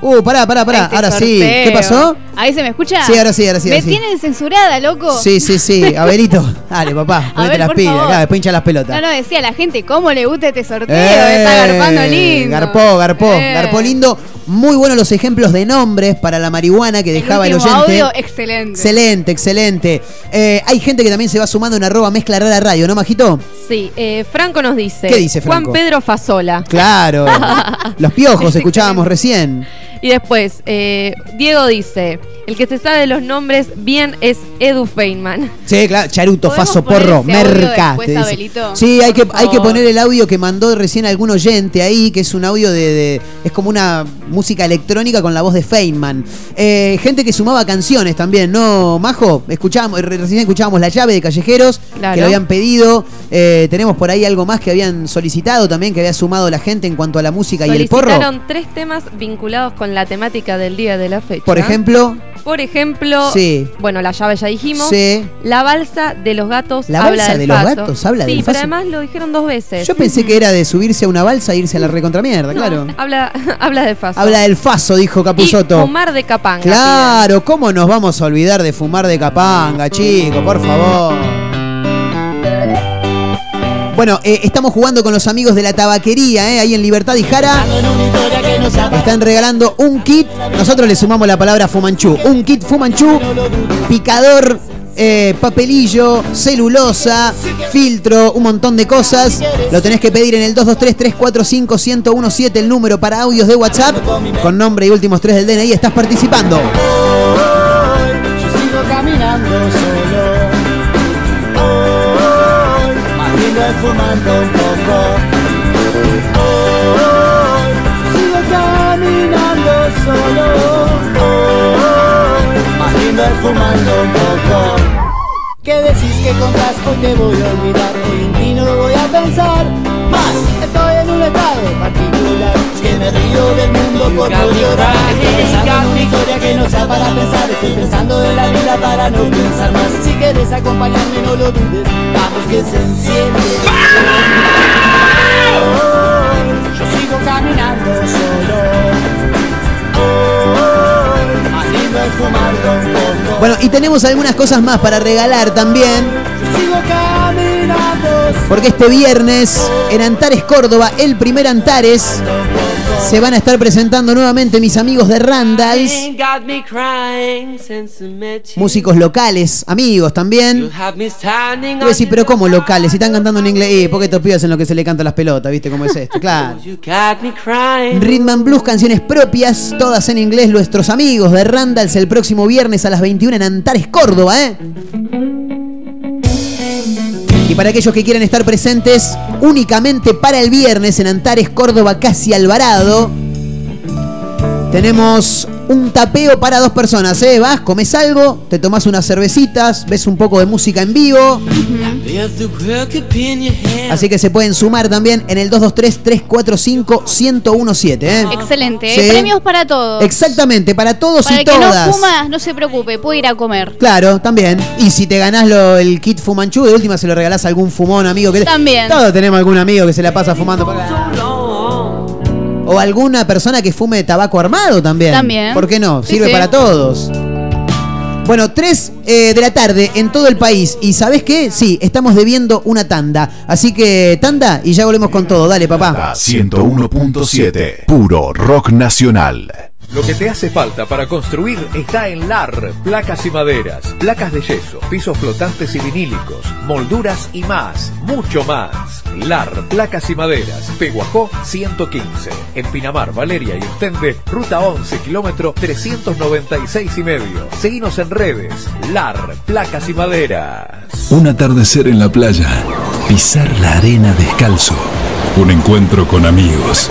Uh, pará, pará, pará. Este Ahora sí. ¿Qué pasó? ¿Ahí se me escucha? Sí, ahora sí, ahora sí, Me ahora sí. tienen censurada, loco. Sí, sí, sí. Abelito. Dale, papá. Ponete ver, las por pilas. favor. Acá, después hincha las pelotas. No, no, decía la gente cómo le gusta este sorteo. Eh, Está garpando lindo. Garpó, garpó, Eh. garpó lindo. Muy buenos los ejemplos de nombres para la marihuana que dejaba el, último oyente. audio, excelente. Excelente, excelente. Eh, hay gente que también se va sumando en arroba mezcla rara radio, ¿no, Majito? Sí, eh, Franco nos dice. ¿Qué dice Franco? Juan Pedro Fasola. Claro. Los piojos, escuchábamos recién. Y después, eh, Diego dice, el que se sabe los nombres bien es Edu Feynman. Sí, claro, charuto, ¿Podemos faso, porro, merca. después, te dice. Sí, hay que, hay que poner el audio que mandó recién algún oyente ahí, que es un audio de. de- es como una música electrónica con la voz de Feynman. Eh, gente que sumaba canciones también, ¿no, Majo? Escuchábamos, re- recién escuchábamos La llave de Callejeros, Claro. que lo habían pedido. Eh, tenemos por ahí algo más que habían solicitado también, que había sumado la gente en cuanto a la música y el porro. Solicitaron tres temas vinculados con la temática del día de la fecha. Por ejemplo, Por ejemplo, Sí. bueno, la llave ya dijimos. Sí. La balsa de los gatos ¿La habla balsa del de los gatos habla sí, del pero faso? además lo dijeron dos veces. yo pensé que era de subirse a una balsa e irse a la recontramierda, claro. Habla, habla de faso. Habla del faso, dijo y Capuzoto. fumar de capanga. Claro, ¿cómo nos vamos a olvidar de fumar de capanga, chicos? Por favor. Bueno, eh, estamos jugando con los amigos de la tabaquería, eh, ahí en Libertad y Jara. Están regalando un kit. Nosotros le sumamos la palabra Fumanchu. Un kit Fumanchu, picador, eh, papelillo, celulosa, filtro, un montón de cosas. Lo tenés que pedir en el 223-345-1017, el número para audios de WhatsApp, con nombre y últimos tres del DNI. Estás participando. Fumando un poco. Fumando un poco. ¿Qué decís que contás? Hoy te voy a olvidar. Hoy en ti no voy a pensar. Más, estoy en un estado particular. Es que me río del mundo por no llorar. Estoy pensando en una historia que no sea para pensar. Estoy pensando en la vida para no pensar más. Si quieres acompañarme, no lo dudes. Vamos que se enciende. Yo sigo caminando solo. Bueno, y tenemos algunas cosas más para regalar también. Porque este viernes en Antares, Córdoba, el primer Antares, se van a estar presentando nuevamente mis amigos de Randalls, músicos locales, amigos también. Voy a decir, pero ¿cómo locales? Si están cantando en inglés, eh, porque estos pibes en lo que se le canta las pelotas, ¿viste cómo es esto? Claro. Rhythm and Blues, canciones propias, todas en inglés, nuestros amigos de Randalls el próximo viernes a las 21 en Antares, Córdoba, ¿eh? Y para aquellos que quieran estar presentes, únicamente para el viernes en Antares, Córdoba, casi Alvarado, tenemos un tapeo para dos personas, ¿eh? Vas, comes algo, te tomas unas cervecitas, ves un poco de música en vivo. Así que se pueden sumar también en el 223-345-1017, ¿eh? Excelente. Sí. ¿eh? Premios para todos. Exactamente, para todos Para y el que todas. no fuma, no se preocupe, puede ir a comer. Claro, también. Y si te ganás lo- el kit Fumanchu, de última se lo regalás a algún fumón amigo que También. Todos tenemos algún amigo que se la pasa fumando. por- O alguna persona que fume tabaco armado también. También. ¿Por qué no? Sí, Sirve sí. para todos. Bueno, 3 de la tarde en todo el país. ¿Y sabes qué? Sí, estamos debiendo una tanda. Así que tanda y ya volvemos con todo. Dale, papá. 101.7 Puro Rock Nacional. Lo que te hace falta para construir está en LAR, placas y maderas, placas de yeso, pisos flotantes y vinílicos, molduras y más, mucho más. LAR, placas y maderas, Peguajó 115, en Pinamar, Valeria y Ostende, ruta 11, kilómetro 396 y medio. Seguinos en redes, LAR, placas y maderas. Un atardecer en la playa, pisar la arena descalzo, un encuentro con amigos.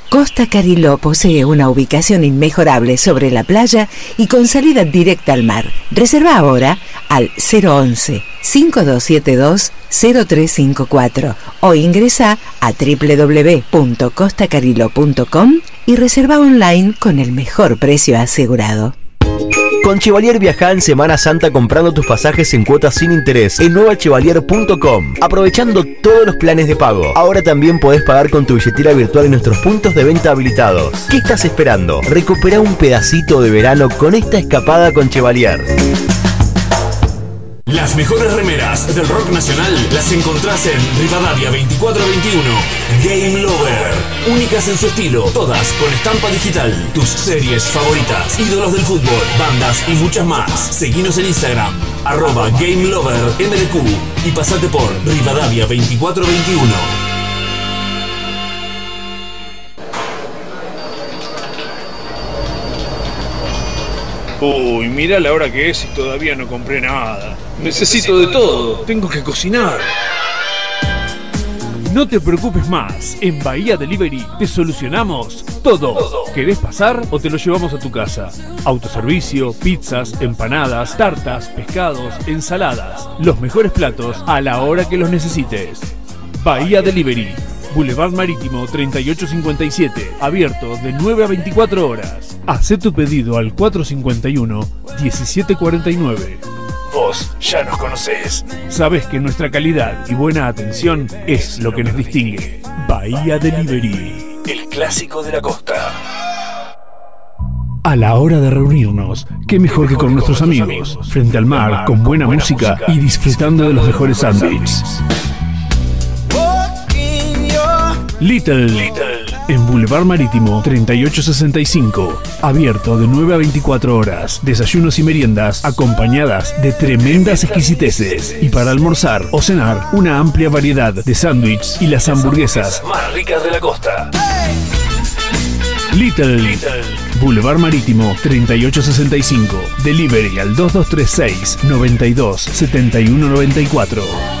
Costa Cariló posee una ubicación inmejorable sobre la playa y con salida directa al mar. Reserva ahora al 011 5272 0354 o ingresa a www.costacariló.com y reserva online con el mejor precio asegurado. Con Chevalier viaja en Semana Santa comprando tus pasajes en cuotas sin interés en nuevachevalier.com, aprovechando todos los planes de pago. Ahora también podés pagar con tu billetera virtual en nuestros puntos de venta habilitados. ¿Qué estás esperando? Recupera un pedacito de verano con esta escapada con Chevalier. Las mejores remeras del rock nacional las encontrás en Rivadavia 2421. Game Lover. Únicas en su estilo, todas con estampa digital. Tus series favoritas, ídolos del fútbol, bandas y muchas más. Seguinos en Instagram, arroba Game Lover MDQ y pasate por Rivadavia 2421. Uy, mira la hora que es y todavía no compré nada. Necesito de todo. Tengo que cocinar. No te preocupes más, en Bahía Delivery te solucionamos todo. ¿Querés pasar o te lo llevamos a tu casa? Autoservicio, pizzas, empanadas, tartas, pescados, ensaladas. Los mejores platos a la hora que los necesites. Bahía Delivery, Boulevard Marítimo 3857, abierto de 9 a 24 horas. Haz tu pedido al 451-1749. Vos ya nos conocés. Sabés que nuestra calidad y buena atención es lo que nos distingue. Bahía Delivery, el clásico de la costa. A la hora de reunirnos, qué mejor que con nuestros amigos, frente al mar, con buena música y disfrutando de los mejores sándwiches. Little, en Boulevard Marítimo 3865, abierto de 9 a 24 horas, desayunos y meriendas acompañadas de tremendas exquisiteces y para almorzar o cenar una amplia variedad de sándwiches y las hamburguesas más ricas de la costa. Little, Boulevard Marítimo 3865, delivery al 2236 92 7194.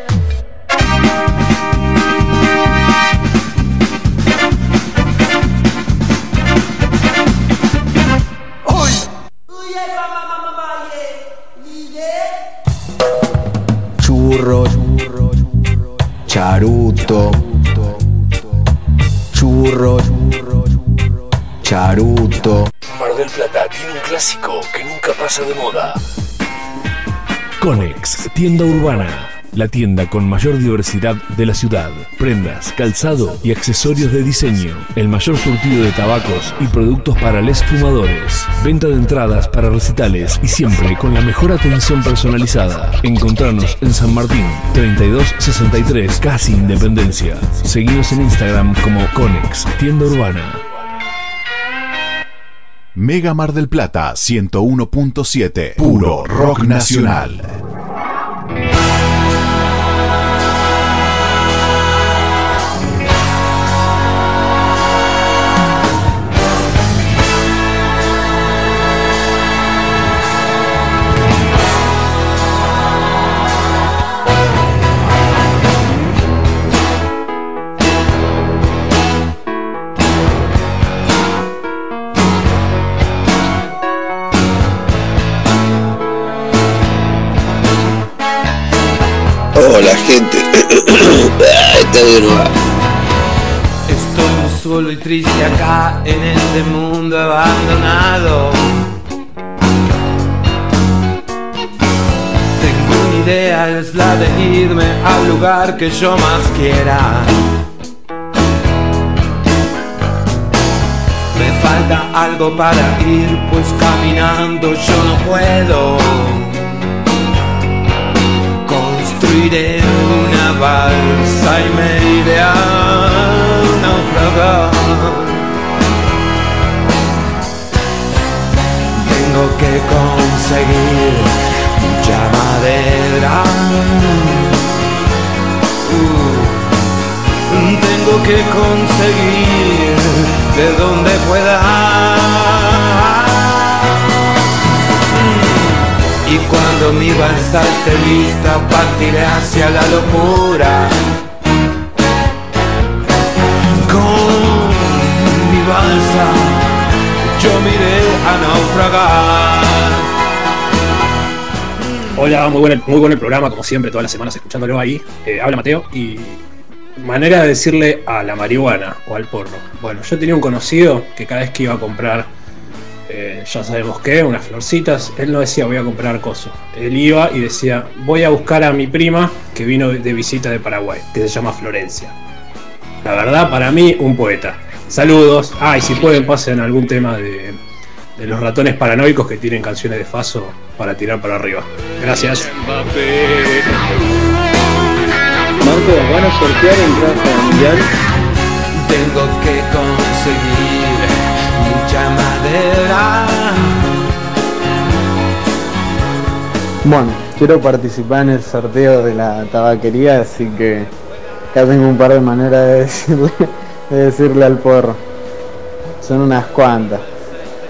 churro, charuto. Mar del Plata tiene un clásico que nunca pasa de moda. Conex, tienda urbana la tienda con mayor diversidad de la ciudad. Prendas, calzado y accesorios de diseño. El mayor surtido de tabacos y productos para les fumadores. Venta de entradas para recitales y siempre con la mejor atención personalizada. Encontrarnos en San Martín, 3263, casi Independencia. Seguidos en Instagram como Conex, tienda urbana. Mega Mar del Plata 101.7. Puro rock nacional. Hola gente. Está de nuevo. Estoy solo y triste acá en este mundo abandonado. Tengo una idea, es la de irme al lugar que yo más quiera. Me falta algo para ir, pues caminando yo no puedo. Construiré una balsa y me iré a naufragar. Tengo que conseguir mucha madera. Uh, tengo que conseguir de donde pueda. Cuando mi balsa esté lista partiré hacia la locura Con mi balsa yo miré a naufragar Hola, muy buen, muy buen el programa, como siempre, todas las semanas escuchándolo ahí. Eh, habla Mateo y manera de decirle a la marihuana o al porro. Bueno, yo tenía un conocido que cada vez que iba a comprar, eh, ya sabemos qué, unas florcitas, él no decía voy a comprar coso. Él iba y decía voy a buscar a mi prima que vino de, visita de Paraguay, que se llama Florencia. La verdad, para mí, un poeta. Saludos. Ah, y si pueden, pasen algún tema de, de los ratones paranoicos que tienen canciones de Faso para tirar para arriba. Gracias. Marco, ¿van a sortear entradas para el mundial? Tengo que conseguir mucha madera Bueno, quiero participar en el sorteo de la tabaquería, así que ya tengo un par de maneras de decirle, de decirle al porro. Son unas cuantas.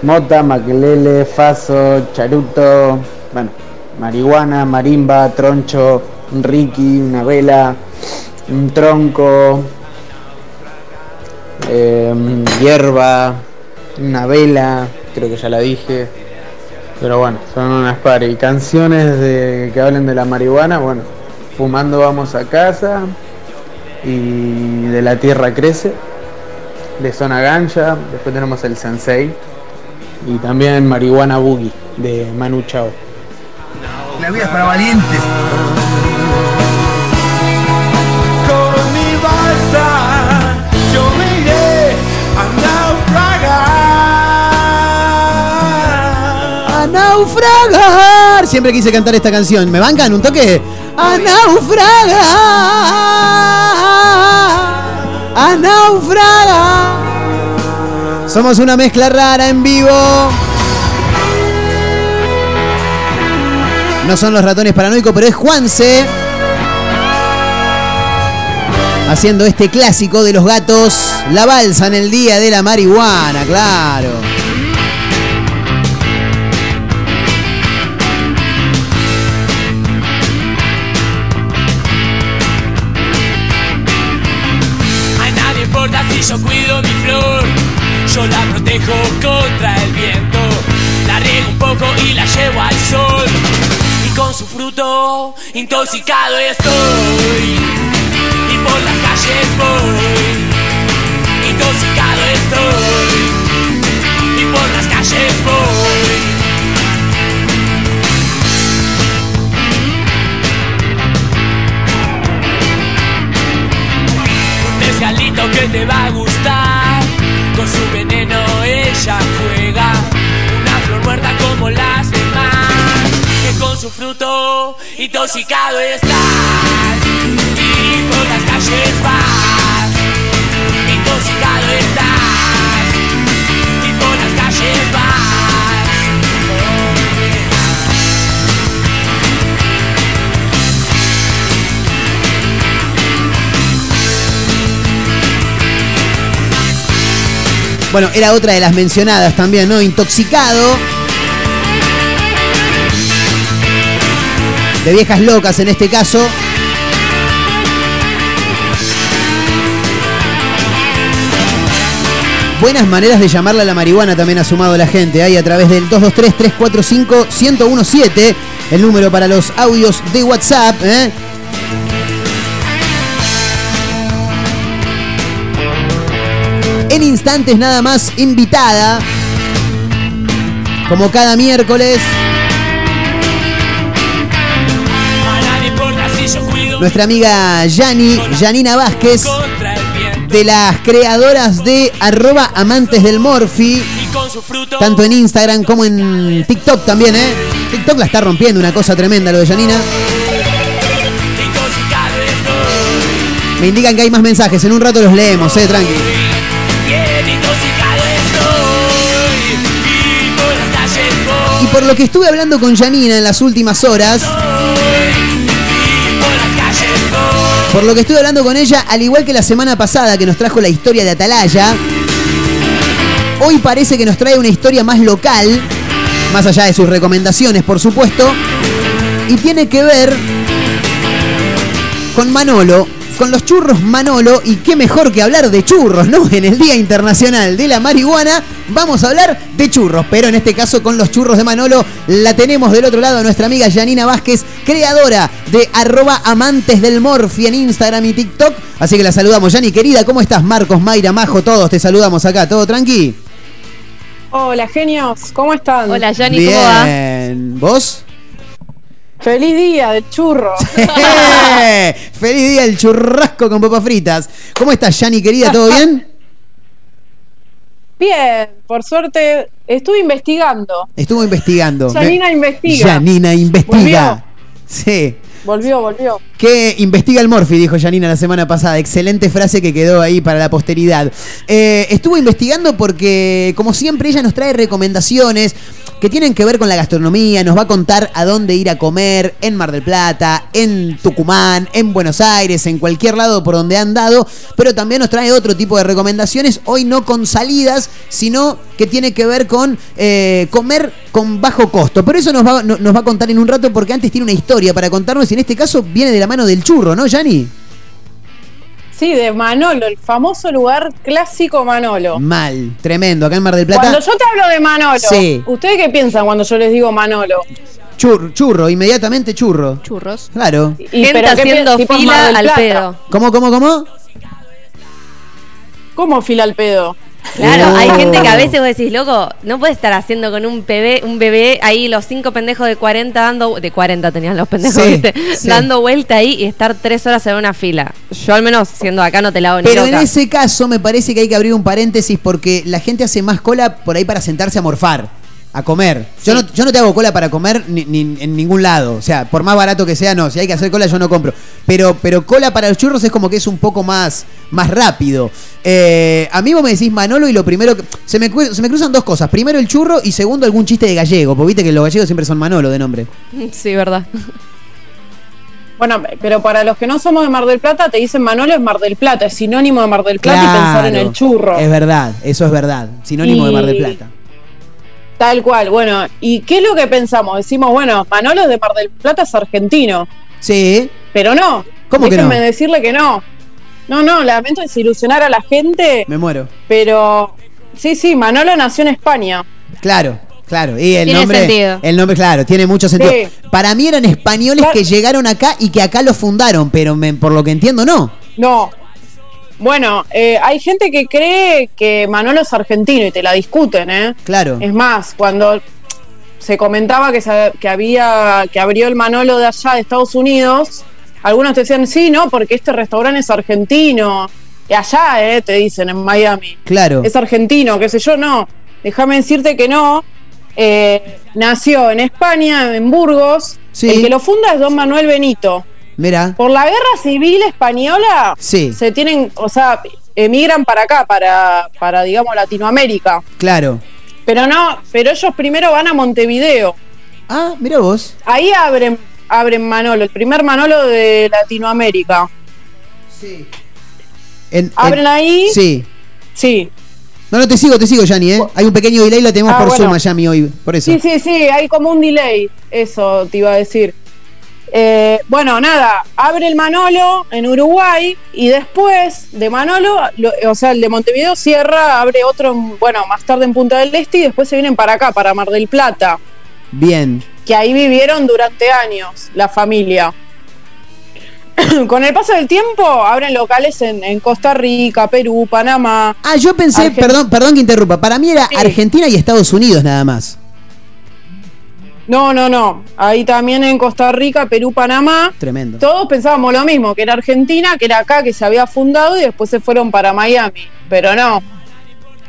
Mota, maquelele, faso, charuto, bueno, marihuana, marimba, troncho, un ricky, una vela, un tronco, eh, hierba, una vela, creo que ya la dije. Pero bueno, son unas pares. Y canciones de, que hablen de la marihuana, bueno, fumando vamos a casa y de la tierra crece, de zona gancha, después tenemos el sensei y también marihuana boogie de Manu Chao. La vida es para valientes. Naufragar. Siempre quise cantar esta canción. ¿Me bancan un toque? A naufragar. A naufragar. Somos una mezcla rara en vivo. No son los ratones paranoicos, pero es Juanse. Haciendo este clásico de los gatos. La balsa en el día de la marihuana, claro. Yo cuido mi flor, yo la protejo contra el viento. La riego un poco y la llevo al sol. Y con su fruto intoxicado estoy. Y por las calles voy. Intoxicado estoy. Y por te va a gustar. Con su veneno ella juega, una flor muerta como las demás. Que con su fruto intoxicado estás. Y por las calles vas, intoxicado estás. Bueno, era otra de las mencionadas también, ¿no? Intoxicado. De viejas locas en este caso. Buenas maneras de llamarla la marihuana también ha sumado la gente ahí a través del 223-345-1017, el número para los audios de WhatsApp. ¿eh? En instantes nada más invitada, como cada miércoles, nuestra amiga Yani, Janina Vázquez, de las creadoras de arroba amantes del Morphy. Tanto en Instagram como en TikTok también, ¿eh? TikTok la está rompiendo, una cosa tremenda lo de Janina. Me indican que hay más mensajes, en un rato los leemos, eh, tranqui. Por lo que estuve hablando con Janina en las últimas horas, por lo que estuve hablando con ella, al igual que la semana pasada que nos trajo la historia de Atalaya, hoy parece que nos trae una historia más local, más allá de sus recomendaciones, por supuesto, y tiene que ver con Manolo, con los churros Manolo, y qué mejor que hablar de churros, ¿no? En el Día Internacional de la Marihuana, vamos a hablar de churros, pero en este caso con los churros de Manolo, la tenemos del otro lado a nuestra amiga Janina Vázquez, creadora de arroba amantes del Morfi en Instagram y TikTok, así que la saludamos. Yani, querida, ¿cómo estás? Marcos, Mayra, Majo, todos te saludamos acá, ¿todo tranqui? Hola, genios, ¿cómo están? Hola, Yanni, Bien, ¿cómo va? ¿vos? Feliz día de churro. ¡Feliz día el churrasco con papas fritas! ¿Cómo estás, Yani, querida? ¿Todo bien? Bien, por suerte estuve investigando. Estuvo investigando. Janina investiga. Janina investiga. Volvió. Sí. Volvió, volvió. Que investiga el Morphy, dijo Janina la semana pasada. Excelente frase que quedó ahí para la posteridad. Eh, estuvo investigando porque, como siempre, ella nos trae recomendaciones que tienen que ver con la gastronomía. Nos va a contar a dónde ir a comer en Mar del Plata, en Tucumán, en Buenos Aires, en cualquier lado por donde han dado. Pero también nos trae otro tipo de recomendaciones. Hoy no con salidas, sino que tiene que ver con eh, comer con bajo costo. Pero eso nos va, no- nos va a contar en un rato porque antes tiene una historia para contarnos y en este caso viene de la mano del churro, ¿no, Yani? Sí, de Manolo, el famoso lugar clásico Manolo. Mal, tremendo. Acá en Mar del Plata. Cuando yo te hablo de Manolo, Sí. ¿ustedes qué piensan cuando yo les digo Manolo? Churro, churro, inmediatamente churro. Churros. Claro. Y, Gente pero ¿qué haciendo fila al pedo. ¿Cómo, cómo, cómo? ¿Cómo fila al pedo? Claro, Oh. hay gente que a veces vos decís, loco, no puedes estar haciendo con un bebé, un bebé ahí los cinco pendejos de 40 dando, de 40 tenían los pendejos, Sí, ¿viste? sí. dando vuelta ahí y estar tres horas en una fila. Yo al menos siendo acá no te la hago ni Pero en loca. ese caso me parece que hay que abrir un paréntesis porque la gente hace más cola por ahí para sentarse a morfar. A comer. Yo, no, yo no te hago cola para comer ni, ni en ningún lado. O sea, por más barato que sea, no. Si hay que hacer cola, yo no compro. Pero, pero cola para los churros es como que es un poco más, más rápido. Eh, a mí vos me decís Manolo y lo primero que. Se me, se me cruzan dos cosas. Primero el churro y segundo algún chiste de gallego. Porque viste que los gallegos siempre son Manolo de nombre. Sí, verdad. Bueno, pero para los que no somos de Mar del Plata, te dicen Manolo es Mar del Plata, es sinónimo de Mar del Plata y pensar en Claro. el churro. Es verdad, eso es verdad. Sinónimo de Mar del Plata. Tal cual, bueno, ¿y qué es lo que pensamos? Decimos, bueno, Manolo es de Mar del Plata, es argentino. Sí. Pero no. ¿Cómo que Déjenme no? decirle que no. No, no, lamento desilusionar a la gente, Me muero. pero sí, sí, Manolo nació en España. Claro, claro. Y el Tiene nombre. sentido. El nombre, claro, tiene mucho sentido. Sí. Para mí eran españoles que llegaron acá y que acá lo fundaron, pero me- por lo que entiendo, no. No. Bueno, eh, hay gente que cree que Manolo es argentino y te la discuten, ¿eh? Claro. Es más, cuando se comentaba que, se- que había que abrió el Manolo de allá de Estados Unidos, algunos te decían sí, no, porque este restaurante es argentino. que allá, eh, te dicen en Miami. Claro. Es argentino, qué sé yo, no. Déjame decirte que no. Eh, nació en España, en Burgos. Sí. El que lo funda es don Manuel Benito. Mira. Por la guerra civil española Sí. se tienen, o sea, emigran para acá, para, para digamos, Latinoamérica. Claro. Pero no, pero ellos primero van a Montevideo. Ah, mira vos. Ahí abren, abren Manolo, el primer Manolo de Latinoamérica. En- Abren en- ahí. Sí. Sí. No, no, te sigo, te sigo, Yanni, ¿eh? Hay un pequeño delay, la tenemos Ah, por bueno. Zoom, Yami, hoy. Por eso. Sí, sí, sí, hay como un delay. Eso te iba a decir. Eh, bueno, nada, abre el Manolo en Uruguay y después de Manolo, lo- o sea, el de Montevideo cierra, abre otro, en- bueno, más tarde en Punta del Este y después se vienen para acá, para Mar del Plata, Bien. que ahí vivieron durante años la familia. Con el paso del tiempo abren locales en, en Costa Rica, Perú, Panamá. Ah, yo pensé, perdón, perdón que interrumpa. Para mí era Sí. Argentina y Estados Unidos nada más. No, no, no. Ahí también en Costa Rica, Perú, Panamá. Tremendo. Todos pensábamos lo mismo, que era Argentina, que era acá, que se había fundado y después se fueron para Miami. Pero no.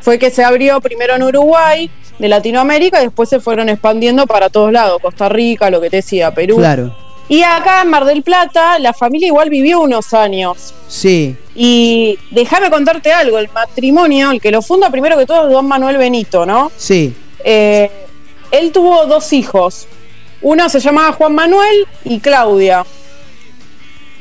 Fue que se abrió primero en Uruguay, de Latinoamérica, y después se fueron expandiendo para todos lados. Costa Rica, lo que te decía, Perú. Claro. Y acá en Mar del Plata, la familia igual vivió unos años. Sí. Y déjame contarte algo, el matrimonio, el que lo funda primero que todo es don Manuel Benito, ¿no? Sí. Eh, él tuvo dos hijos. Uno se llamaba Juan Manuel y Claudia.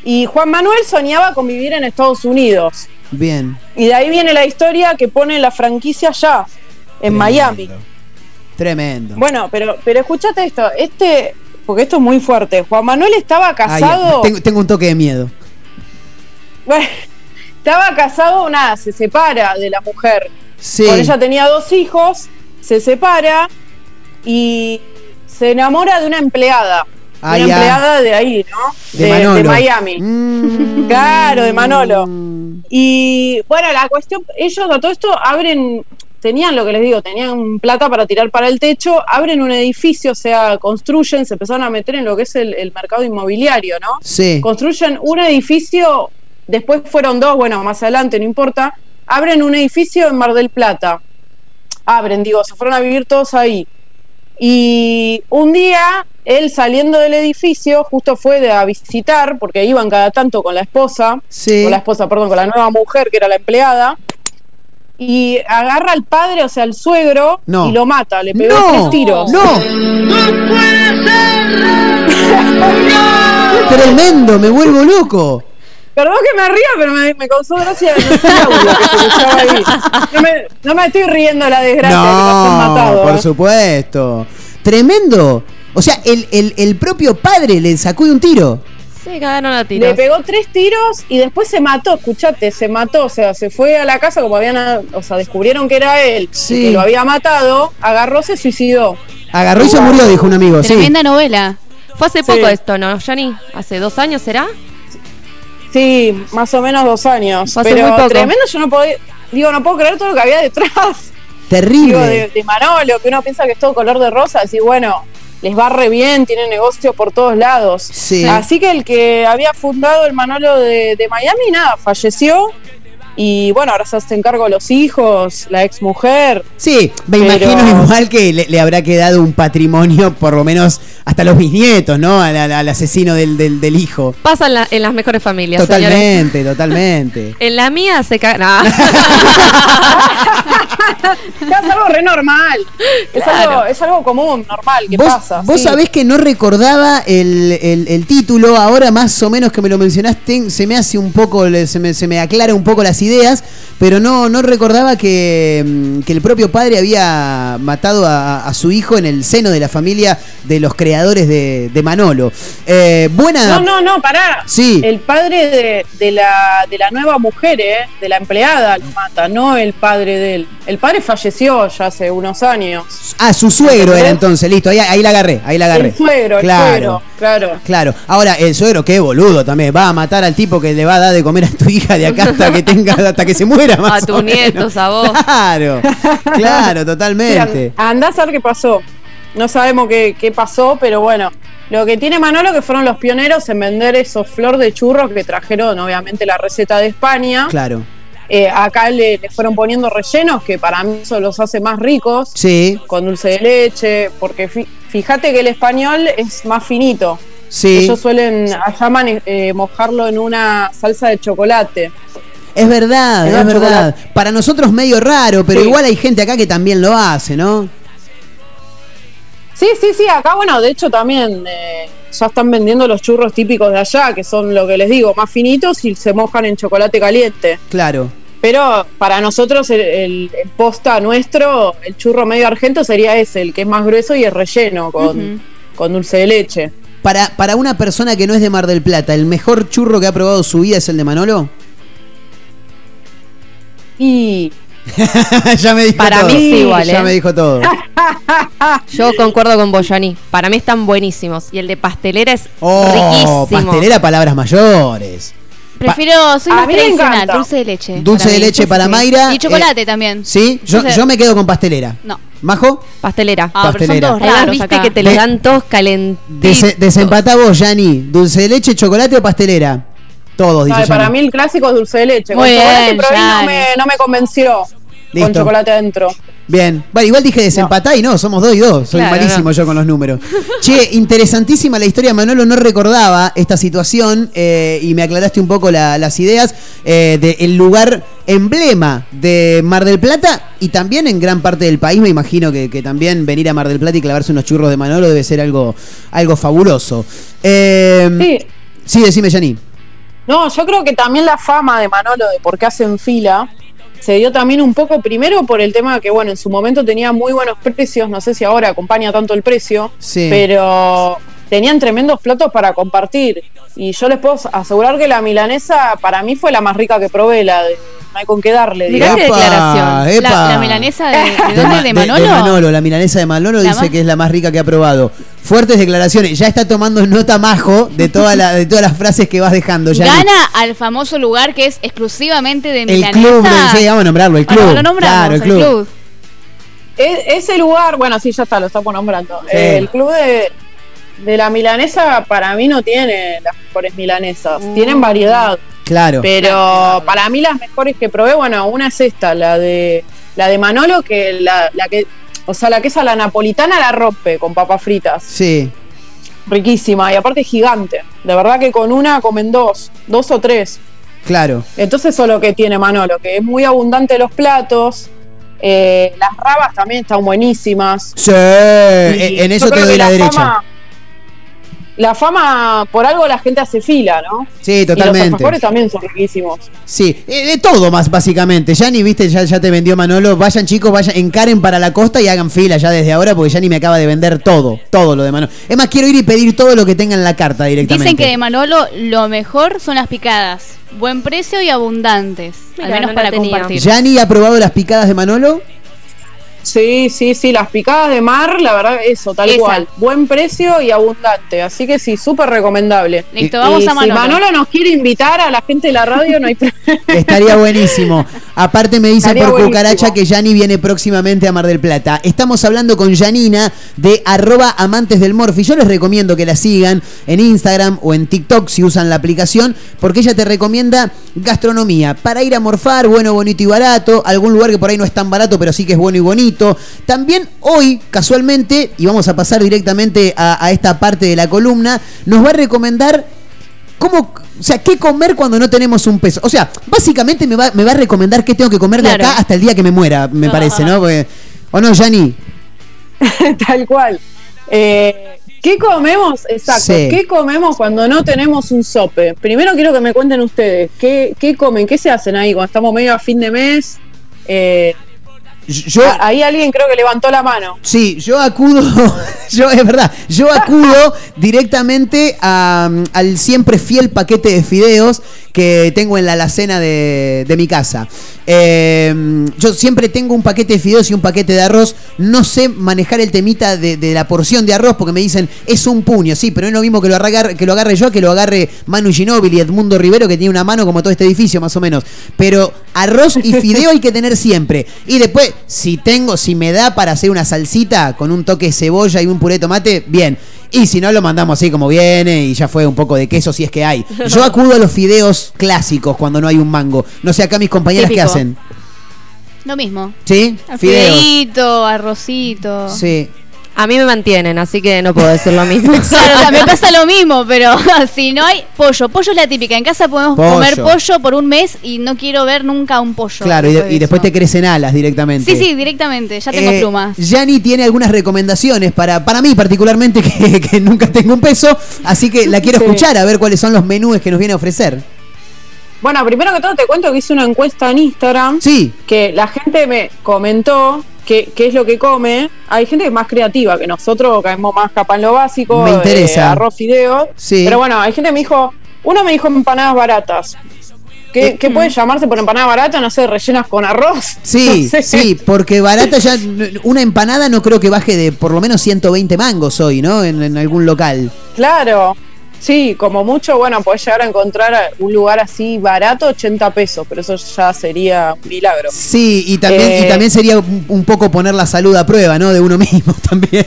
Y Juan Manuel soñaba con vivir en Estados Unidos. Bien. Y de ahí viene la historia que pone la franquicia allá, en Miami. Tremendo. Bueno, pero, pero escúchate esto, este, porque esto es muy fuerte. Juan Manuel estaba casado. tengo, tengo un toque de miedo. Bueno, estaba casado, nada, se separa de la mujer. Sí. Con ella tenía dos hijos, se separa y se enamora de una empleada. De Ah, una ya. empleada de ahí, ¿no? De. Mm. Miami. Claro, de Manolo. Y bueno, la cuestión, ellos a todo esto abren, tenían lo que les digo, tenían plata para tirar para el techo, abren un edificio, o sea, construyen, se empezaron a meter en lo que es el, el mercado inmobiliario, ¿no? Sí. Construyen un edificio, después fueron dos, bueno, más adelante, no importa, abren un edificio en Mar del Plata. Abren, digo, se fueron a vivir todos ahí. Y un día, él saliendo del edificio, justo fue de a visitar, porque iban cada tanto con la esposa, Sí. con la esposa, perdón, con la nueva mujer que era la empleada, y agarra al padre, o sea, al suegro, No. y lo mata, le pegó No. tres tiros. No. Tremendo, me vuelvo loco. Perdón que me ría, pero me, me causó gracia el audio que ahí. No me, no me estoy riendo de la desgracia de que lo hayan No, matado. por ¿eh? supuesto. Tremendo. O sea, el, el- el propio padre le sacó de un tiro. Se cagaron a Le tiros. pegó tres tiros y después se mató, escuchate, se mató, o sea, se fue a la casa como habían, o sea, descubrieron que era él, y Sí. que lo había matado, agarró, se suicidó. Agarró y se murió, dijo un amigo. Sí. Tremenda novela. Fue hace Sí. poco esto, ¿no, Johnny? ¿Hace dos años será? Sí, más o menos dos años. Hace pero muy poco. tremendo, yo no puedo, digo, no puedo creer todo lo que había detrás. Terrible. Digo, de, de Manolo, que uno piensa que es todo color de rosa, decir, bueno, les va re bien, tienen negocios por todos lados. Sí. Así que el que había fundado el Manolo de, de Miami, nada, falleció. Y bueno, ahora se hacen cargo los hijos, la ex mujer. Sí, me Pero- imagino igual que le, le habrá quedado un patrimonio, por lo menos hasta los bisnietos, ¿no? Al, al- al asesino del, del- del hijo. Pasa en, la- en las mejores familias, señores. Totalmente, totalmente. En la mía se caga. No. es algo re normal. Es, Claro. algo, es algo común, normal, que Vos, pasa. vos sí. sabés que no recordaba el, el- el título, ahora más o menos que me lo mencionaste, se me hace un poco, se me, se me aclara un poco las ideas, pero no, no recordaba que, mm, que el propio padre había matado a, a su hijo en el seno de la familia de los creadores de, de Manolo. Eh, buena... No, no, no, pará. Sí. El padre de, de la, de la nueva mujer, ¿eh? de la empleada, lo mata, no el padre de él. El padre falleció ya hace unos años. Ah, su suegro era entonces, listo, ahí, ahí la agarré, ahí la agarré. El suegro, el claro. suegro, claro. Claro, ahora el suegro, qué boludo también, va a matar al tipo que le va a dar de comer a tu hija de acá hasta que tenga, hasta que se muera más A tus o menos. nietos, a vos. Claro, claro, totalmente. Mira, andá a saber qué pasó. No sabemos qué, qué pasó, pero bueno. Lo que tiene Manolo que fueron los pioneros en vender esos flor de churros que trajeron, obviamente, la receta de España. Claro. Eh, acá le, le fueron poniendo rellenos que para mí eso los hace más ricos. Sí. Con dulce de leche, porque fi- fíjate que el español es más finito. Sí. Ellos suelen, allá mane- eh, mojarlo en una salsa de chocolate. Es verdad, Es verdad. Para nosotros medio raro, pero Sí. igual hay gente acá que también lo hace, ¿no? Sí, sí, sí, acá bueno, de hecho también eh, ya están vendiendo los churros típicos de allá, que son lo que les digo, más finitos y se mojan en chocolate caliente. Claro. Pero para nosotros el, el- el posta nuestro, el churro medio argento sería ese, el que es más grueso y es relleno con, con dulce de leche. Para, para una persona que no es de Mar del Plata, ¿el mejor churro que ha probado su vida es el de Manolo? Y ya me dijo Para todo. mí sí, igual, Ya ¿eh? me dijo todo. Yo concuerdo con Boyani. Para mí están buenísimos. Y el de pastelera es Oh, riquísimo. pastelera, palabras mayores. Prefiero, soy más tradicional, dulce de leche. Dulce de mí. leche para. Mayra, Y chocolate también. Sí, yo, yo me quedo con pastelera. No. ¿Majo? Pastelera. Ah, pero son Pastelera. todos raros viste acá. que te lo De- dan todos calentitos. Dese- desempatá vos, Yani. ¿Dulce de leche, chocolate o pastelera? Todos, dice Ay, para mí el clásico es dulce de leche. Muy con chocolate y no me, no me convenció. Listo. Con chocolate adentro. Bien. Bueno, igual dije desempatá y no, somos dos y dos. Soy Claro, malísimo no. yo con los números. che, interesantísima la historia. Manolo no recordaba esta situación eh, y me aclaraste un poco la- las ideas eh, del lugar emblema de Mar del Plata y también en gran parte del país. Me imagino que, que también venir a Mar del Plata y clavarse unos churros de Manolo debe ser algo, algo fabuloso. Eh, Sí. sí, decime, Yani. No, yo creo que también la fama de Manolo de por qué hacen fila se dio también un poco primero por el tema que, bueno, en su momento tenía muy buenos precios, no sé si ahora acompaña tanto el precio, Sí. pero tenían tremendos platos para compartir. Y yo les puedo asegurar que la milanesa para mí fue la más rica que probé, la de no hay con qué darle. Mirá qué declaración. La, la milanesa de, de De, dónde? ¿De Manolo? de Manolo, la milanesa de Manolo dice más- que es la más rica que ha probado. Fuertes declaraciones. Ya está tomando nota majo de, toda la, de todas las frases que vas dejando. Yani. Gana al famoso lugar que es exclusivamente de el milanesa. club, sí, vamos a nombrarlo, el Bueno, club. lo nombramos, claro, el el club. club. E- ese lugar, bueno, sí, ya está, lo estamos nombrando. Sí. Eh, el club de, de la milanesa para mí no tiene las mejores milanesas, tienen variedad. Claro. Pero para mí las mejores que probé, bueno, una es esta, la de la de Manolo, que la, la que, o sea, la que es a la napolitana la rompe con papas fritas. Sí. Riquísima y aparte gigante. De verdad que con una comen dos, dos o tres. Claro. Entonces eso es lo que tiene Manolo, que es muy abundante los platos. eh, las rabas también están buenísimas. Sí, Y en eso te doy la, derecha. Fama, la fama, por algo la gente hace fila, ¿no? Sí, Y los totalmente. alfajores también son riquísimos. Sí, eh, de todo más básicamente. Yani, viste, ya, ya te vendió Manolo. Vayan chicos, vayan, encaren para la costa y hagan fila ya desde ahora porque Yani me acaba de vender todo, todo lo de Manolo. Es más, quiero ir y pedir todo lo que tenga en la carta directamente. Dicen que de Manolo lo mejor son las picadas. Buen precio y abundantes. Mirá, al menos no para compartir. ¿Yani ha probado las picadas de Manolo? Sí, sí, sí, las picadas de mar, la verdad, eso, tal Esa. cual. Buen precio y abundante. Así que sí, súper recomendable. Listo, Y vamos a Si Manolo. Manolo nos quiere invitar a la gente de la radio, no hay problema. Estaría buenísimo. Aparte me dicen Estaría por buenísimo. cucaracha que Yani viene próximamente a Mar del Plata. Estamos hablando con Janina de arroba amantes del Morfi. Yo les recomiendo que la sigan en Instagram o en TikTok si usan la aplicación, porque ella te recomienda gastronomía para ir a morfar, bueno, bonito y barato, algún lugar que por ahí no es tan barato, pero sí que es bueno y bonito. También hoy, casualmente, y vamos a pasar directamente a, a esta parte de la columna, nos va a recomendar ¿Cómo, o sea, qué comer cuando no tenemos un peso? O sea, básicamente me va, me va a recomendar qué tengo que comer Claro. de acá hasta el día que me muera, me parece, ¿no? Porque- ¿O no, Yani? Tal cual. Eh, ¿Qué comemos? Exacto. Sí. ¿Qué comemos cuando no tenemos un sope? Primero quiero que me cuenten ustedes. ¿Qué, qué comen? ¿Qué se hacen ahí cuando estamos medio a fin de mes? Eh, Yo, a- ahí alguien creo que levantó la mano. Sí, yo acudo, yo es verdad, yo acudo directamente a, al siempre fiel paquete de fideos que tengo en la alacena de, de mi casa. Eh, yo siempre tengo un paquete de fideos y un paquete de arroz. No sé manejar el temita de, de la porción de arroz porque me dicen es un puño, sí, pero es lo mismo que lo, agarre, que lo agarre yo, que lo agarre Manu Ginóbili y Edmundo Rivero, que tiene una mano como todo este edificio más o menos. Pero arroz y fideo hay que tener siempre. Y después, si tengo, si me da para hacer una salsita con un toque de cebolla y un puré de tomate, bien. Y si no, lo mandamos así como viene y ya fue un poco de queso si es que hay. Yo acudo a los fideos clásicos cuando no hay un mango. No sé acá mis compañeras qué hacen. Lo mismo. ¿Sí? Fideos. Fideíto, arrocito. Sí. A mí me mantienen, así que no puedo decir lo mismo. Claro, o sea, me pasa lo mismo, pero si no hay pollo, pollo es la típica. En casa podemos Pollo. comer pollo por un mes y no quiero ver nunca un pollo. Claro, y, de- después y te crecen alas directamente. Sí, sí, directamente. Ya tengo Eh, plumas. Yani tiene algunas recomendaciones para, para mí particularmente que, que nunca tengo un peso, así que la quiero Sí. escuchar a ver cuáles son los menús que nos viene a ofrecer. Bueno, primero que todo te cuento que hice una encuesta en Instagram. Sí. Que la gente me comentó qué qué es lo que come. Hay gente que es más creativa que nosotros, caemos más capaz en lo básico. Me interesa. eh, arroz, fideos. Sí. Pero bueno, hay gente que me dijo, uno me dijo empanadas baratas. ¿Qué, qué puede llamarse por empanada barata? No sé, rellenas con arroz. Sí, No sé. sí, porque barata ya, una empanada no creo que baje de por lo menos 120 mangos hoy, ¿no? En, en algún local. Claro. Sí, como mucho, bueno, podés llegar a encontrar un lugar así barato, 80 pesos, pero eso ya sería un milagro. Sí, y también, y Eh, también sería un, poco poner la salud a prueba, ¿no? De uno mismo también.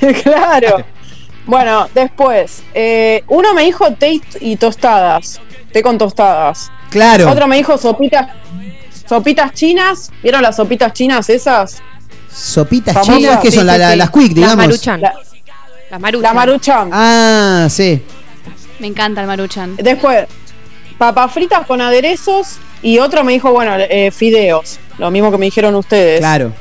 claro. Bueno, después, eh, uno me dijo té y tostadas, té con tostadas. Claro. Otro me dijo sopitas, sopitas chinas. ¿Vieron las sopitas chinas esas? Sopitas Famosas, chinas que sí, son la- sí, la- sí. las quick, digamos. Las maruchan. La, Las maruchan. la maruchan. Ah, sí. Me encanta el maruchan. Después, papas fritas con aderezos. Y otro me dijo, bueno, eh, fideos. Lo mismo que me dijeron ustedes. Claro.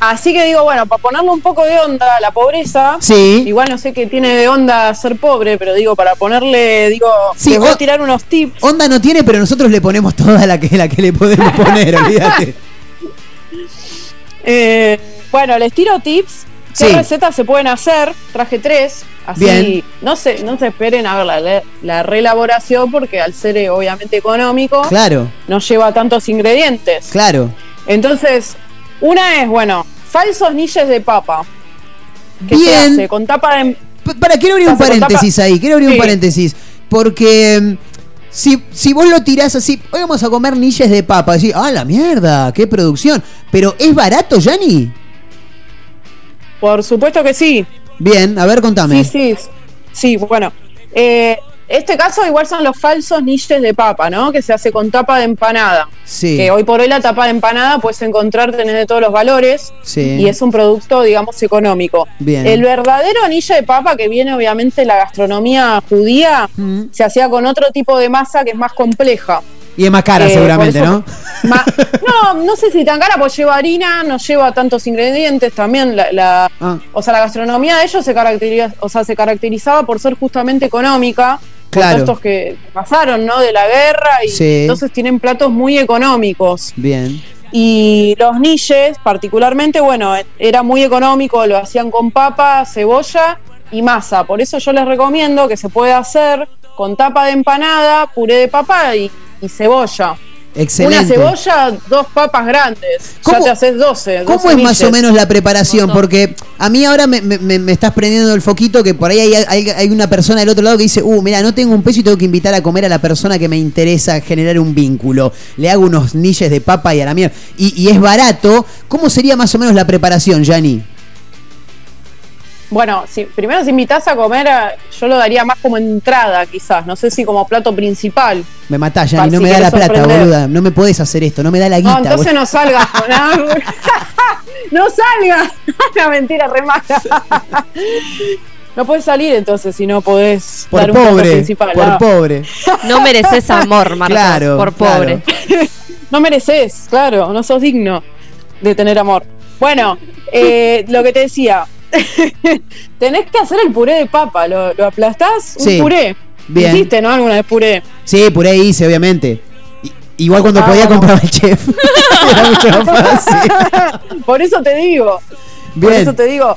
Así que digo, bueno, para ponerle un poco de onda a la pobreza. Sí. Igual no sé qué tiene de onda ser pobre, pero digo, para ponerle, digo, Sí, les voy a tirar unos tips. Onda no tiene, pero nosotros le ponemos toda la que, la que le podemos poner, olvídate. Eh, bueno, les tiro tips. ¿Qué Sí. recetas se pueden hacer? Traje tres. Así, Bien. no se, no se esperen a ver la, la reelaboración porque al ser eh, obviamente económico, Claro, no lleva tantos ingredientes. claro. Entonces, una es, bueno, falsos niches de papa. Que se Bien. hace con tapa de... Para, quiero abrir un paréntesis tapa- ahí, quiero abrir un paréntesis. Porque mm, si, si vos lo tirás así, hoy vamos a comer niches de papa, decís, ah, la mierda, qué producción. Pero ¿es barato, Yanni? Por supuesto que sí. Bien, a ver, contame. Sí, sí. Sí, bueno. Eh, este caso igual son los falsos niches de papa, ¿no? Que se hace con tapa de empanada. Sí. Que hoy por hoy la tapa de empanada puedes encontrar, tenés de todos los valores. Sí. Y es un producto, digamos, económico. Bien. El verdadero anillo de papa que viene obviamente de la gastronomía judía, Mm. se hacía con otro tipo de masa que es más compleja. Y es más cara Eh, seguramente, ¿no? Ma- no, no sé si tan cara, pues lleva harina, no lleva tantos ingredientes también. La, la- Ah. O sea, la gastronomía de ellos se, caracteriza, o sea, se caracterizaba por ser justamente económica. Claro. estos que pasaron, ¿no? De la guerra y Sí. entonces tienen platos muy económicos. Bien. Y los niches, particularmente, bueno, era muy económico, lo hacían con papa, cebolla y masa. Por eso yo les recomiendo que se puede hacer con tapa de empanada, puré de papa y, y cebolla. Excelente. Una cebolla, dos papas grandes. ¿Cómo- ya te haces 12. ¿Cómo 12 es más o menos la preparación? Porque a mí ahora me, me- me- me estás prendiendo el foquito que por ahí hay, hay- hay una persona del otro lado que dice, uh, mira, no tengo un peso y tengo que invitar a comer a la persona que me interesa generar un vínculo. Le hago unos niches de papa y a la mierda. Y, y es barato. ¿Cómo sería más o menos la preparación, Yanni? Bueno, si, primero si invitas a comer, a- yo lo daría más como entrada, quizás. No sé si como plato principal. Me matás, Pa, Yanni, no si me da la plata, boluda. No me podés hacer esto, no me da la guita. No, entonces boluda. no salgas con algo. no salgas. Una mentira re mala. No puedes salir entonces si no podés Por dar un plato pobre, principal. por no. pobre. No mereces amor, Marcos, Claro, por claro. pobre. No mereces, claro, no sos digno de tener amor. Bueno, eh, lo que te decía, tenés que hacer el puré de papa, lo, lo aplastás, un Sí, puré. bien. Hiciste, ¿no? Alguna vez puré. Sí, puré hice, obviamente. Igual cuando Ah, podía compraba el chef. Era mucho más fácil. Por eso te digo. Por eso te digo.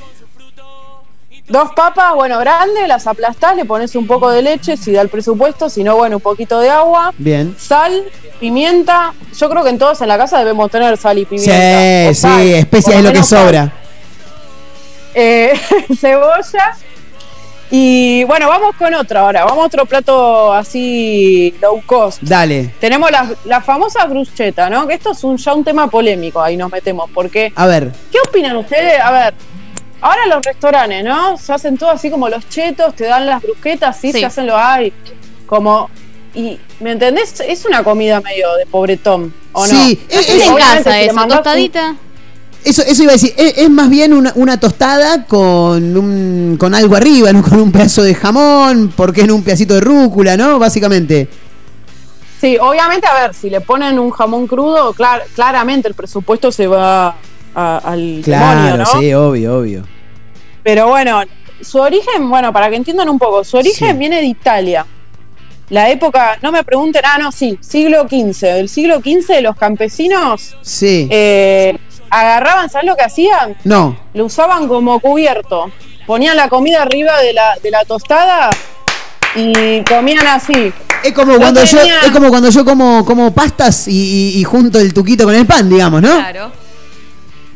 Dos papas, bueno, grandes, las aplastás, le pones un poco de leche, si da el presupuesto, si no, bueno, un poquito de agua, Bien. sal, pimienta. Yo creo que en todos en la casa debemos tener sal y Sí, pimienta. sí, sal, especias es lo que sobra. Eh, cebolla. Y bueno, vamos con otro ahora. Vamos a otro plato así low cost. Dale. Tenemos la, la famosa bruschetta, ¿no? Que esto es un, ya un tema polémico, ahí nos metemos, porque A ver. ¿Qué opinan ustedes? A ver, Ahora los restaurantes, ¿no? Se hacen todo así como los chetos, te dan las brusquetas, sí, Sí. se hacen lo hay. Como. Y, ¿me entendés? Es una comida medio de pobretón, ¿o Sí, no? es- Así, es- en casa eso, un- tostadita. Eso, eso iba a decir, es, es más bien una, una tostada con, un, con algo arriba, ¿no? Con un pedazo de jamón, porque en un pedacito de rúcula, ¿no? Básicamente. Sí, obviamente, a ver, si le ponen un jamón crudo, clar- claramente el presupuesto se va a- al Claro, demonio, ¿no? sí, obvio, obvio. Pero bueno, su origen, bueno, para que entiendan un poco, su origen Sí. viene de Italia. La época, no me pregunten, ah, no, sí, siglo XV. Del siglo XV los campesinos Sí. eh, agarraban, ¿sabes lo que hacían? no. Lo usaban como cubierto. Ponían la comida arriba de la, de la tostada y comían así. Es como No cuando yo, es como cuando yo como, como pastas y, y- y junto el tuquito con el pan, digamos, ¿no? Claro.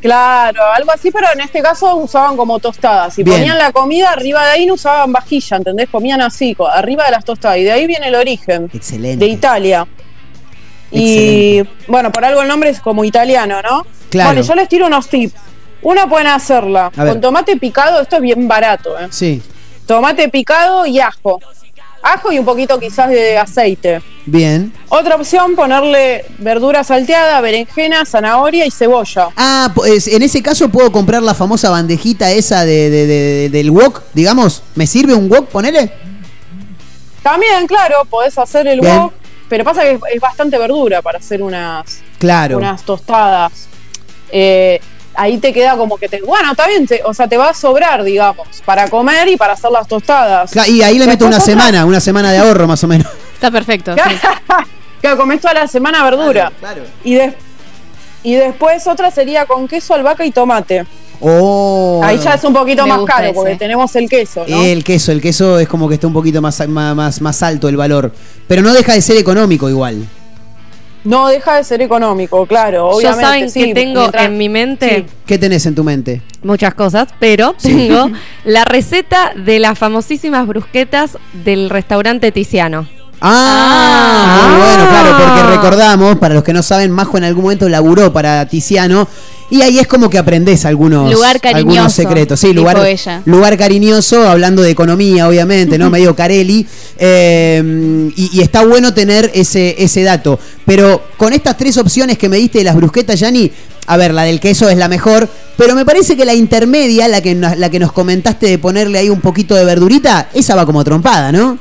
Claro, algo así, pero en este caso usaban como tostadas. Y Bien. ponían la comida arriba de ahí, no usaban vajilla, ¿entendés? Comían así, arriba de las tostadas. Y de ahí viene el origen. Excelente. De Italia. Y bueno, por algo el nombre es como italiano, ¿no? Claro. Bueno, yo les tiro unos tips. Una pueden hacerla con tomate picado, esto es bien barato, ¿eh? Sí, Tomate picado y ajo. Ajo y un poquito quizás de aceite. bien. Otra opción, ponerle verdura salteada, berenjena, zanahoria y cebolla. Ah, pues en ese caso puedo comprar la famosa bandejita esa de, de- de- del wok, digamos. ¿Me sirve un wok, ponele? También, claro, podés hacer el Bien. wok, pero pasa que es, es bastante verdura para hacer unas, Claro. unas tostadas. Eh, ahí te queda como que te. Bueno, está bien, te- o sea, te va a sobrar, digamos, para comer y para hacer las tostadas. Y ahí le meto una semana, una semana de ahorro más o menos. Está perfecto. sí. que comés toda la semana verdura. Claro. Y, de- y después otra sería con queso, albahaca y tomate. Oh. Ahí ya es un poquito más caro ese. porque tenemos el queso, ¿no? El queso, el queso es como que está un poquito más, más, más, alto el valor. Pero no deja de ser económico igual. No deja de ser económico, claro. Obviamente, saben sí, que tengo mientras- en mi mente Sí. ¿Qué tenés en tu mente? muchas cosas, pero tengo la receta de las famosísimas brusquetas del restaurante Tiziano. Ah, muy bueno, claro, porque recordamos, para los que no saben, Majo en algún momento laburó para Tiziano y ahí es como que aprendés algunos, Lugar cariñoso, algunos secretos. Sí, lugar, ella. lugar cariñoso, hablando de economía, obviamente, ¿no? Medio Carelli. eh, y, y está bueno tener ese, ese dato. Pero con estas tres opciones que me diste de las brusquetas, Yanni, a ver, la del queso es la mejor, pero me parece que la intermedia, la que, la que nos comentaste de ponerle ahí un poquito de verdurita, esa va como trompada, ¿no?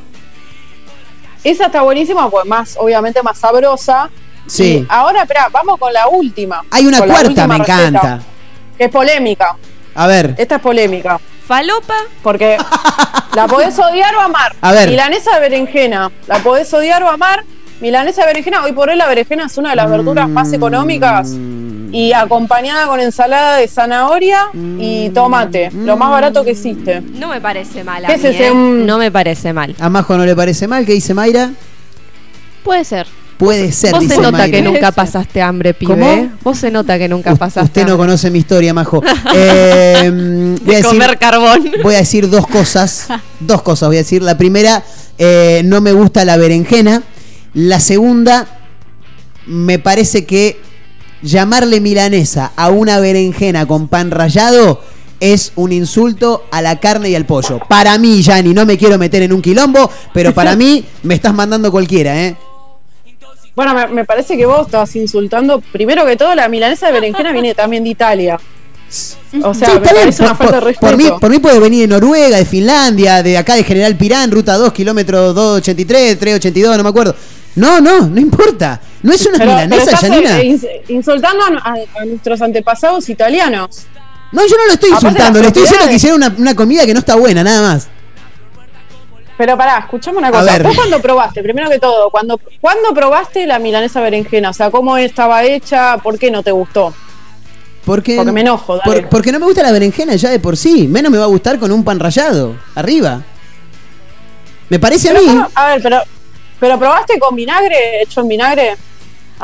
Esa está buenísima, pues más, obviamente más sabrosa. Sí. Y ahora, espera, vamos con la última. Hay una cuarta, me receta, encanta. Que es polémica. A ver. Esta es polémica. Falopa. Porque la podés odiar o amar. A ver. Milanesa de berenjena. La podés odiar o amar. Milanesa de berenjena. Hoy por hoy la berenjena es una de las verduras más económicas. Y acompañada con ensalada de zanahoria y tomate. Lo más barato que existe. No me parece mal. a ¿Qué es mí, ese, ¿eh? un- No me parece mal. A Majo no le parece mal, ¿qué dice Mayra? Puede ser. Puede ser, Vos dice se nota Mayra. que nunca pasaste hambre, pibe. ¿Cómo? ¿eh? Vos se nota que nunca pasaste Usted no conoce mi historia, Majo. Eh, voy, a De decir, comer carbón. voy a decir dos cosas. Dos cosas voy a decir. La primera, eh, no me gusta la berenjena. La segunda, me parece que llamarle milanesa a una berenjena con pan rallado es un insulto a la carne y al pollo. Para mí, Yanni, no me quiero meter en un quilombo, pero para mí me estás mandando cualquiera, ¿eh? Bueno, me, me parece que vos estás insultando. Primero que todo, la milanesa de berenjena viene también de Italia. O sea, Sí, me una por, falta de por- respeto. por mí, por mí puede venir de Noruega, de Finlandia, de acá de General Pirán, ruta 2, kilómetro 283, 382, no me acuerdo. No, no, no importa. No es una Pero- milanesa, pero estás, eh, ins- insultando a, nuestros antepasados italianos. No, yo no lo estoy Aparte insultando, le estoy diciendo que hicieron una, una comida que no está buena, nada más. Pero pará, escuchame una cosa. ¿Vos cuando probaste? Primero que todo, cuando, ¿cuándo probaste la milanesa berenjena? O sea, ¿cómo estaba hecha? ¿Por qué no te gustó? Porque, Porque me enojo, dale. por- porque no me gusta la berenjena ya de por sí. Menos me va a gustar con un pan rallado, arriba. Me parece a mí. a ver, pero, pero ¿probaste con vinagre? ¿Hecho en vinagre?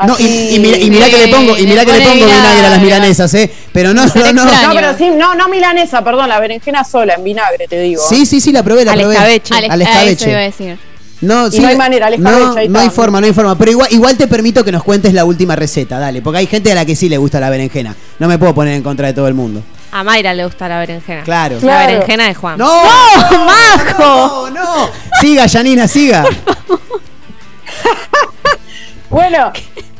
No, y, y mira, y mirá que le pongo, y mirá que le pongo vinagre a las milanesas, eh. Pero no, no, no. No, pero sí, no, no milanesa, perdón, la berenjena sola, en vinagre, te digo. Sí, sí, sí, la probé, la Al probé. escabeche. Al, escabeche. eso iba a decir. No, Y no hay manera, al no, ahí no hay forma, no hay forma. Pero igual, igual te permito que nos cuentes la última receta, dale. Porque hay gente a la que sí le gusta la berenjena. No me puedo poner en contra de todo el mundo. A Mayra le gusta la berenjena. Claro. La Claro. berenjena de Juan. ¡No! ¡No, ¡No, Majo! no! Siga, Janina, siga. Bueno,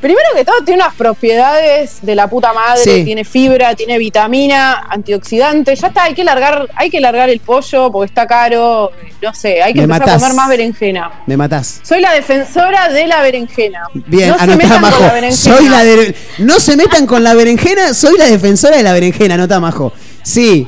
primero que todo tiene unas propiedades de la puta madre, Sí. tiene fibra, tiene vitamina, antioxidante, ya está, hay que largar, hay que largar el pollo porque está caro, no sé, hay que Me empezar matás. a comer más berenjena. Me matás. Soy la defensora de la berenjena. Bien, no se anotá, metan Majo. con la berenjena. Soy la de... No se metan con la berenjena, soy la defensora de la berenjena, anotá, Majo. Sí,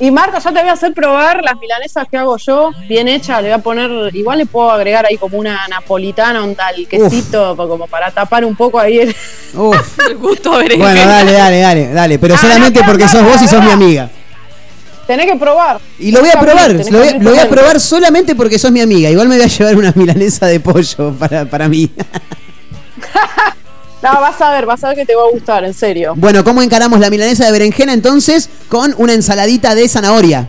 Y Marco, ya te voy a hacer probar las milanesas que hago yo, bien hechas, le voy a poner, igual le puedo agregar ahí como una napolitana, un tal quesito, como para tapar un poco ahí el... Uf. El gusto berenjena. Bueno, dale, dale, dale, dale. Pero Ah, solamente no, porque no, sos vos y sos mi amiga. Tenés que probar. Y lo voy a probar, lo voy, lo voy a probar solamente porque sos mi amiga. Igual me voy a llevar una milanesa de pollo para, para mí. No, vas a ver, vas a ver que te va a gustar, en serio. Bueno, ¿cómo encaramos la milanesa de berenjena entonces? Con una ensaladita de zanahoria.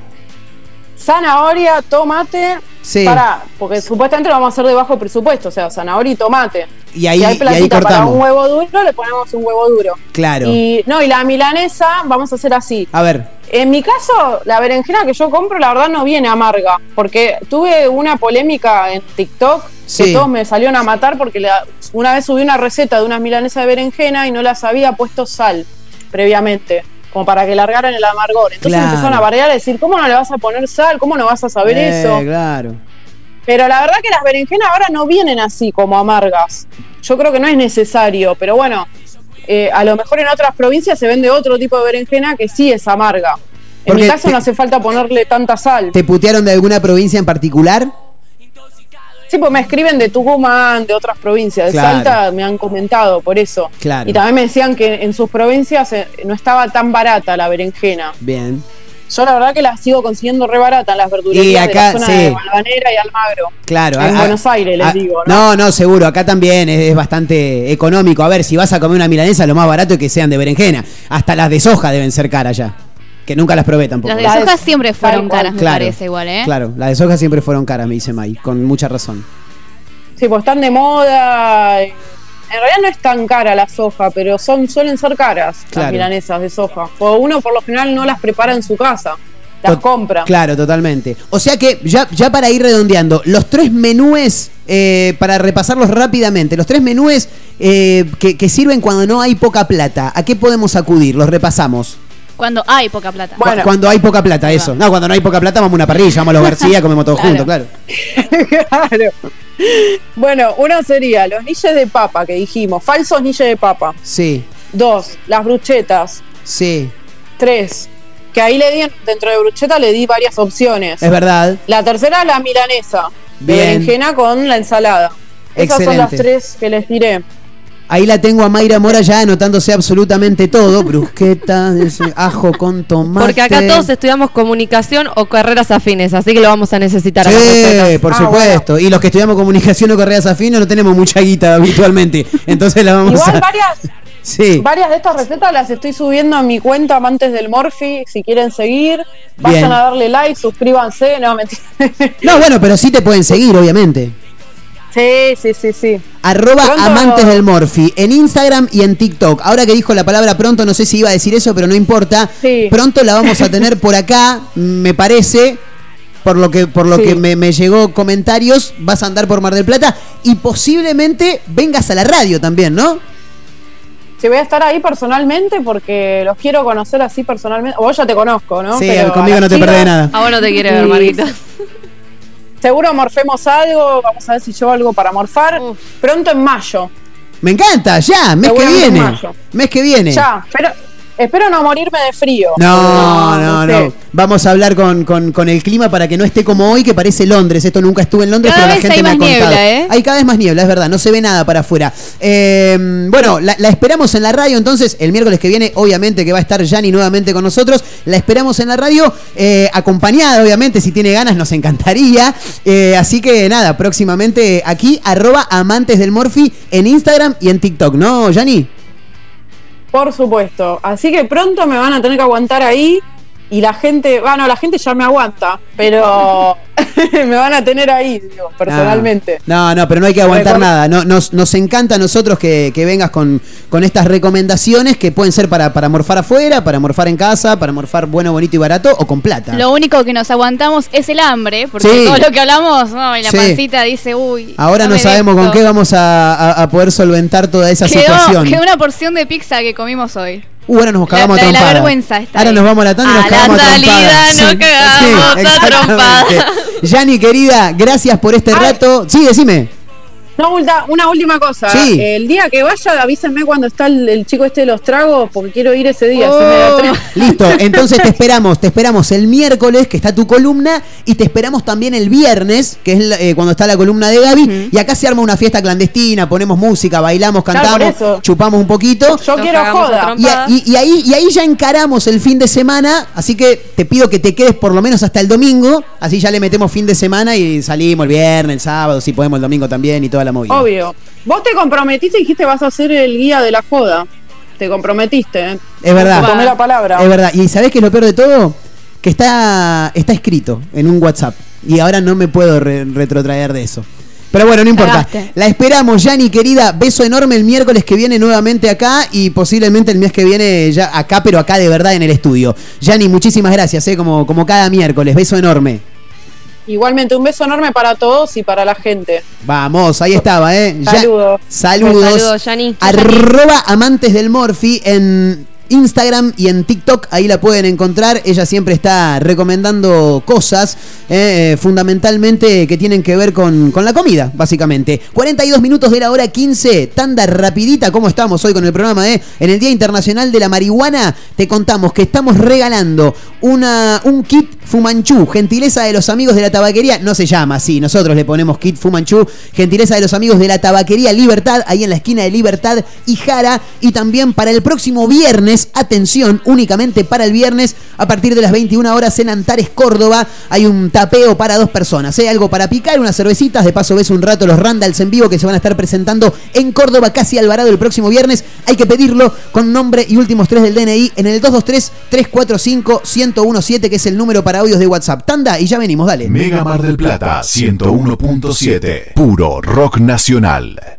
Zanahoria, tomate. Sí. Pará, porque supuestamente lo vamos a hacer de bajo presupuesto, o sea, zanahoria y tomate. Y ahí, si hay y ahí platita para cortamos. un huevo duro, le ponemos un huevo duro. Claro. Y no, y la milanesa vamos a hacer así. A ver, En mi caso, la berenjena que yo compro, la verdad no viene amarga, porque tuve una polémica en TikTok Sí. que todos me salieron a matar porque la- una vez subí una receta de unas milanesas de berenjena y no las había puesto sal previamente, como para que largaran el amargor. Entonces Claro. empezaron a barrear a decir, ¿cómo no le vas a poner sal? ¿Cómo no vas a saber Eh, eso? Claro. Pero la verdad que las berenjenas ahora no vienen así como amargas. Yo creo que no es necesario, pero bueno, eh, a lo mejor en otras provincias se vende otro tipo de berenjena que sí es amarga. En Porque mi caso te- no hace falta ponerle tanta sal. ¿Te putearon de alguna provincia en particular? Sí, pues me escriben de Tucumán, de otras provincias, de Claro. Salta me han comentado por eso. Claro. Y también me decían que en sus provincias eh, no estaba tan barata la berenjena. Bien. Yo la verdad que la sigo consiguiendo re barata en las verdulerías Y de acá, la zona sí. de Balvanera y Almagro. Claro. En a- Buenos Aires, les a- digo, ¿no? No, no, seguro. Acá también es, es bastante económico. A ver, si vas a comer una milanesa, lo más barato es que sean de berenjena. Hasta las de soja deben ser caras ya. Que nunca las probé tampoco. Las de La de- soja siempre fueron caras, me Claro, parece igual, ¿eh? Claro, las de soja siempre fueron caras, me dice May, con mucha razón. Sí, pues están de moda. En realidad no es tan cara la soja, pero son suelen ser caras Claro. las milanesas de soja. O uno por lo general no las prepara en su casa, las Tot- compra. Claro, totalmente. O sea que, ya, ya para ir redondeando, los tres menúes, eh, para repasarlos rápidamente, los tres menúes eh, que, que sirven cuando no hay poca plata, ¿a qué podemos acudir? Los repasamos. Cuando hay poca plata. Cu- Cuando hay poca plata, eso. No, cuando no hay poca plata, vamos a una parrilla, vamos a los García, comemos todos Claro. juntos, claro. claro. Bueno, uno sería los niches de papa que dijimos, falsos niches de papa. Sí, Dos, las bruchetas. sí, Tres, que ahí le di, dentro de brucheta le di varias opciones. es verdad. La tercera, la milanesa. De Bien. berenjena con la ensalada. Esas son las tres que les diré. Ahí la tengo a Mayra Mora ya anotándose absolutamente todo. Brusqueta, ajo con tomate. Porque acá todos estudiamos comunicación o carreras afines, así que lo vamos a necesitar. Sí, por Ah, supuesto. Y los que estudiamos comunicación o correas afines no tenemos mucha guita habitualmente. Entonces la vamos Igual a. varias, Sí. varias de estas recetas las estoy subiendo a mi cuenta Amantes del Morphy. Si quieren seguir, vayan Bien. a darle like, suscríbanse. No, mentira. No, bueno, pero sí te pueden seguir, obviamente. Sí, sí, sí, sí. Arroba Pronto- amantes del Morphy en Instagram y en TikTok. Ahora que dijo la palabra pronto, no sé si iba a decir eso, pero no importa. Pronto la vamos a tener por acá, me parece. Por lo que, por lo Sí. que me, me llegó comentarios, vas a andar por Mar del Plata y posiblemente vengas a la radio también, ¿no? Sí, voy a estar ahí personalmente porque los quiero conocer así personalmente. O vos ya te conozco, ¿no? Sí, Pero conmigo no te perdés de nada. A vos no te quiere ver, Sí. Marguita. Seguro morfemos algo. Vamos a ver si llevo algo para morfar. Pronto en mayo. Me encanta, ya, mes que viene. mayo. Mes que viene. Ya, pero espero no morirme de frío. No, no, no. sé. Vamos a hablar con, con- con el clima para que no esté como hoy, que parece Londres. Esto nunca estuve en Londres, Cada pero la gente hay me ha más contado. niebla, ¿eh? Hay cada vez más niebla, es verdad. No se ve nada para afuera. Eh, bueno, la, la esperamos en la radio entonces. El miércoles que viene, obviamente, que va a estar Yani nuevamente con nosotros. La esperamos en la radio, eh, acompañada, obviamente. Si tiene ganas, nos encantaría. Eh, así que nada, próximamente aquí, arroba amantes del Morphy en Instagram y en TikTok, ¿no, Yani? Por supuesto. Así que pronto me van a tener que aguantar ahí. Y la gente, bueno, la gente ya me aguanta, pero me van a tener ahí, digo, personalmente. No, no, pero no hay que aguantar nada. No, nos, nos encanta a nosotros que, que vengas con, con estas recomendaciones que pueden ser para, para morfar afuera, para morfar en casa, para morfar bueno, bonito y barato o con plata. Lo único que nos aguantamos es el hambre, porque Sí. todo lo que hablamos, no, y la Sí. pancita dice, uy. Ahora no, sabemos con qué vamos a, a- a poder solventar toda esa Quedó, situación. quedó una porción de pizza que comimos hoy. Uh, ahora nos cagamos la a de la vergüenza está Ahora nos vamos a la tanda y nos A cagamos la a salida trompadas. nos cagamos a trompadas. Yani, querida, gracias por este rato. Sí, decime. No, ulta- una última cosa. Sí. El día que vaya, avísenme cuando está el, el chico este de los tragos, porque quiero ir ese día. si me da Oh. Listo, entonces te esperamos, te esperamos el miércoles, que está tu columna, y te esperamos también el viernes, que es eh, cuando está la columna de Gaby, y acá se arma una fiesta clandestina, ponemos música, bailamos, cantamos, chupamos un poquito. Yo quiero joda. Y, a- y- y ahí, y ahí ya encaramos el fin de semana, así que te pido que te quedes por lo menos hasta el domingo, así ya le metemos fin de semana y salimos el viernes, el sábado, si podemos el domingo también y toda la movida. Obvio. Vos te comprometiste y dijiste vas a ser el guía de la joda. Te comprometiste. ¿eh? Es verdad. Tomé la palabra. Es verdad. ¿Y sabés qué es lo peor de todo? Que está, está escrito en un WhatsApp. Y ahora no me puedo re- retrotraer de eso. Pero bueno, no importa. Cagaste. La esperamos, Yani, querida. Beso enorme el miércoles que viene nuevamente acá y posiblemente el mes que viene ya acá, pero acá de verdad en el estudio. Yani, muchísimas gracias, ¿eh? como, como cada miércoles. Beso enorme. Igualmente, un beso enorme para todos y para la gente. Vamos, ahí estaba, ¿eh? Ya- Saludos. Saludos. Saludos, Yani. Arroba amantes del Morphy en Instagram y en TikTok, ahí la pueden encontrar. Ella siempre está recomendando cosas, eh, eh, fundamentalmente que tienen que ver con, con la comida, básicamente. 42 minutos de la hora 15, tanda rapidita, ¿cómo estamos hoy con el programa? Eh? En el Día Internacional de la Marihuana te contamos que estamos regalando una, un kit Fumanchu, gentileza de los amigos de la tabaquería, no se llama así, nosotros le ponemos kit Fumanchu, gentileza de los amigos de la tabaquería Libertad, ahí en la esquina de Libertad y Jara, y también para el próximo viernes, atención, únicamente para el viernes, a partir de las 21 horas en Antares, Córdoba, hay un tapeo para dos personas, ¿eh? algo para picar, unas cervecitas, de paso ves un rato los Randalls en vivo que se van a estar presentando en Córdoba, casi Alvarado el próximo viernes, hay que pedirlo con nombre y últimos tres del DNI en el 223-345-1017, que es el número para audios de WhatsApp. Tanda y ya venimos, dale. Mega Mar del Plata 101.7. Puro rock nacional.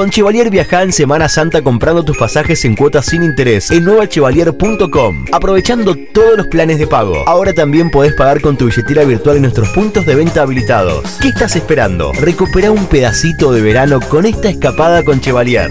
Con Chevalier viaja en Semana Santa comprando tus pasajes en cuotas sin interés en nuevachevalier.com, aprovechando todos los planes de pago. Ahora también podés pagar con tu billetera virtual en nuestros puntos de venta habilitados. ¿Qué estás esperando? Recupera un pedacito de verano con esta escapada con Chevalier.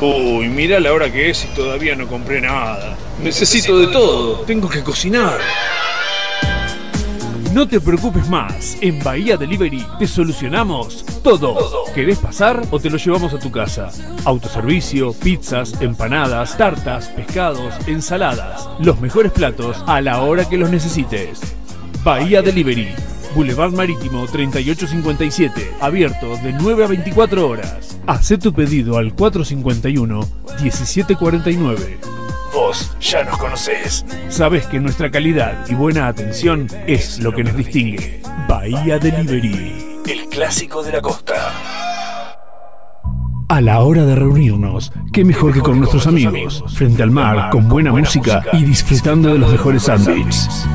Uy, mira la hora que es y todavía no compré nada. Necesito de todo. Tengo que cocinar. No te preocupes más, en Bahía Delivery te solucionamos todo. ¿Querés pasar o te lo llevamos a tu casa? Autoservicio, pizzas, empanadas, tartas, pescados, ensaladas. Los mejores platos a la hora que los necesites. Bahía Delivery. Boulevard Marítimo 3857, abierto de 9 a 24 horas. Haz tu pedido al 451-1749. Vos ya nos conocés. Sabés que nuestra calidad y buena atención es lo que nos distingue. Bahía Delivery, el clásico de la costa. A la hora de reunirnos, qué mejor que con nuestros amigos, frente al mar, con buena música y disfrutando de los mejores sándwiches.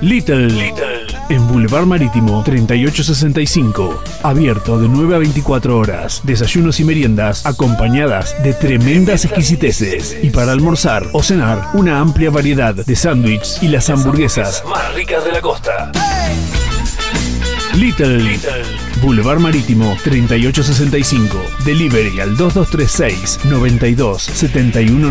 Little, en Boulevard Marítimo 3865, abierto de 9 a 24 horas, desayunos y meriendas acompañadas de tremendas exquisiteces. Y para almorzar o cenar una amplia variedad de sándwiches y las hamburguesas más ricas de la costa. Little, Boulevard Marítimo 3865, delivery al 2236 92 71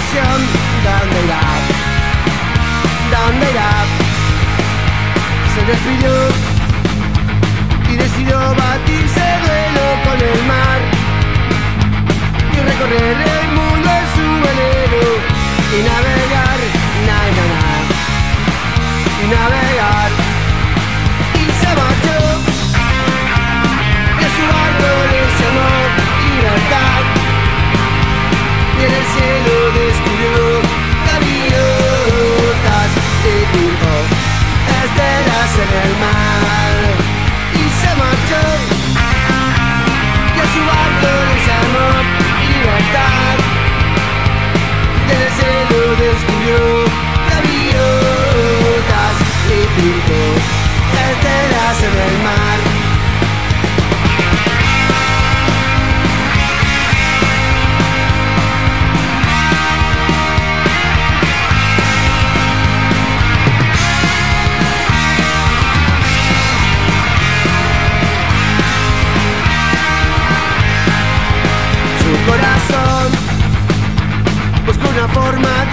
Canción. ¿Dónde irá? ¿Dónde irá? Se despidió y decidió batirse duelo con el mar y recorrer el mundo en su velero y navegar, na, na, na y navegar en el mar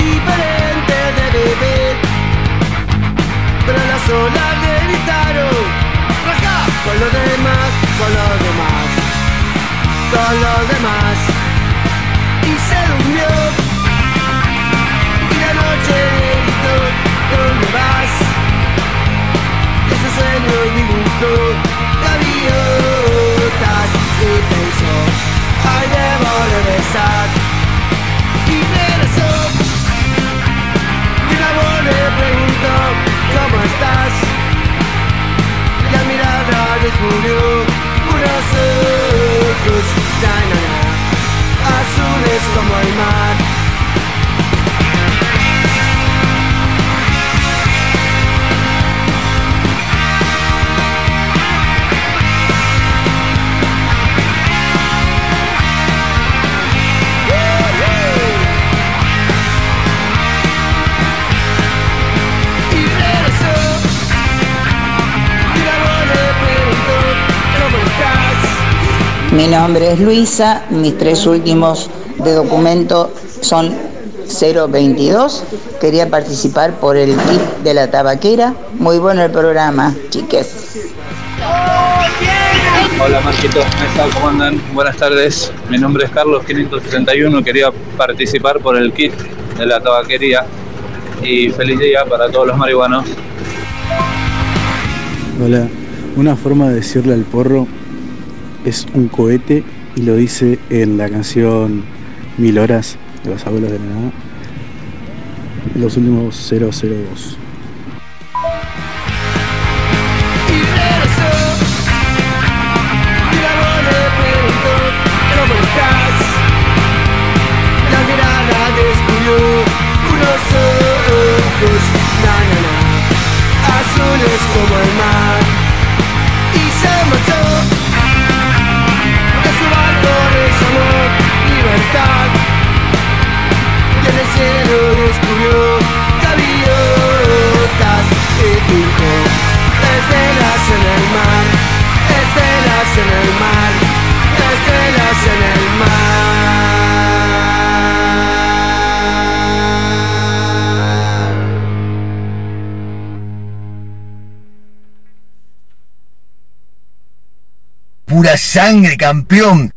diferente de vivir sola le gritaron, raja con los demás, con los demás, con los demás. Y se durmió. Y la noche gritó, ¿dónde vas? Y ese sueño dibujó mirada descubrió unos ojos, na, na, na, azules como el mar. Y Mi nombre es Luisa, mis tres últimos de documento son 022. Quería participar por el kit de la tabaquera. Muy bueno el programa, chiques. Hola Marquitos, ¿cómo andan? Buenas tardes, mi nombre es Carlos 531, quería participar por el kit de la tabaquería y feliz día para todos los marihuanos. Hola, una forma de decirle al porro es un cohete y lo dice en la canción Mil Horas de los Abuelos de la Nada, los últimos 002. Libertad. Y en el cielo descubrió gaviotas y dijo, estelas en el mar, estelas en el mar, estelas en el mar. Pura sangre, campeón.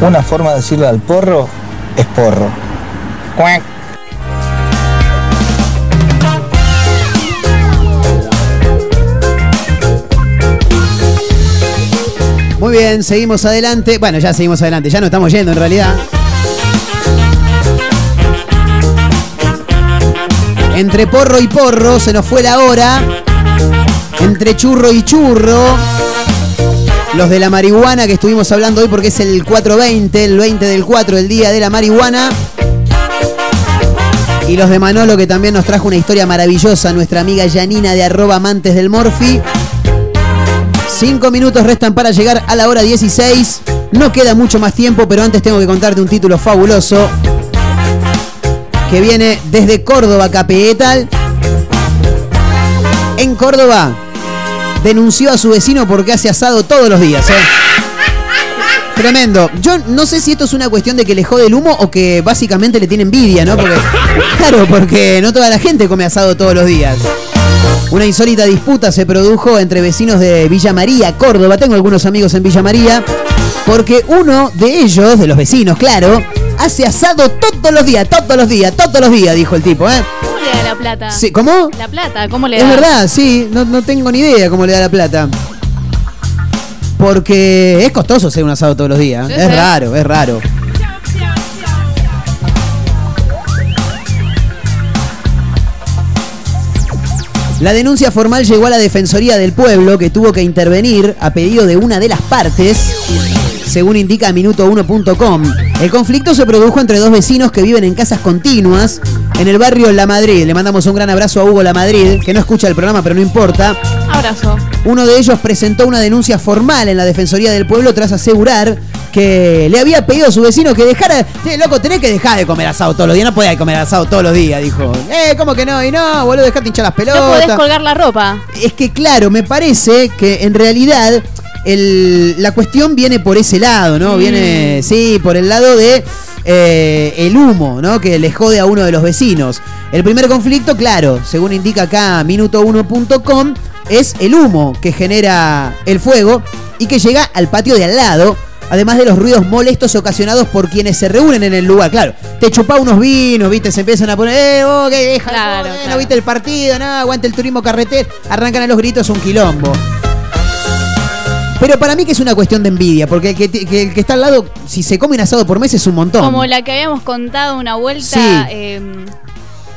Una forma de decirle al porro es porro. Muy bien, seguimos adelante. Bueno, ya seguimos adelante, ya no estamos yendo en realidad. Entre porro y porro se nos fue la hora. Entre churro y churro. Los de la marihuana que estuvimos hablando hoy porque es el 420, el 20 del 4, el día de la marihuana. Y los de Manolo que también nos trajo una historia maravillosa, nuestra amiga Janina de arroba amantes del Morfi. Cinco minutos restan para llegar a la hora 16. No queda mucho más tiempo, pero antes tengo que contarte un título fabuloso que viene desde Córdoba, Capital. En Córdoba denunció a su vecino porque hace asado todos los días. ¿eh? Tremendo. Yo no sé si esto es una cuestión de que le jode el humo o que básicamente le tiene envidia, ¿no? Porque, claro, porque no toda la gente come asado todos los días. Una insólita disputa se produjo entre vecinos de Villa María, Córdoba. Tengo algunos amigos en Villa María. Porque uno de ellos, de los vecinos, claro, hace asado todos los días, todos los días, todos los días, dijo el tipo, ¿eh? ¿Cómo le da la plata? Sí, ¿Cómo? La plata, ¿cómo le da? Es verdad, sí, no, no tengo ni idea cómo le da la plata. Porque es costoso hacer un asado todos los días. Sí, es sí. raro, es raro. La denuncia formal llegó a la Defensoría del Pueblo, que tuvo que intervenir a pedido de una de las partes, según indica minuto1.com. El conflicto se produjo entre dos vecinos que viven en casas continuas en el barrio La Madrid. Le mandamos un gran abrazo a Hugo La Madrid, que no escucha el programa, pero no importa. Abrazo. Uno de ellos presentó una denuncia formal en la Defensoría del Pueblo tras asegurar que le había pedido a su vecino que dejara. "Che, loco, tenés que dejar de comer asado todos los días. No podés comer asado todos los días, dijo. Eh, ¿cómo que no? Y no, boludo, dejate hinchar las pelotas. No podés colgar la ropa. Es que claro, me parece que en realidad el- la cuestión viene por ese lado, ¿no? Mm. Viene, sí, por el lado de eh, el humo, ¿no? Que le jode a uno de los vecinos. El primer conflicto, claro, según indica acá minuto1.com, es el humo que genera el fuego y que llega al patio de al lado. Además de los ruidos molestos ocasionados por quienes se reúnen en el lugar. Claro, te chupa unos vinos, ¿viste? Se empiezan a poner, eh, vos, que deja, Claro, no claro. viste el partido, no, aguanta el turismo carretero. Arrancan a los gritos un quilombo. Pero para mí que es una cuestión de envidia, porque el que, que el que está al lado, si se come un asado por mes es un montón. Como la que habíamos contado una vuelta Sí. eh,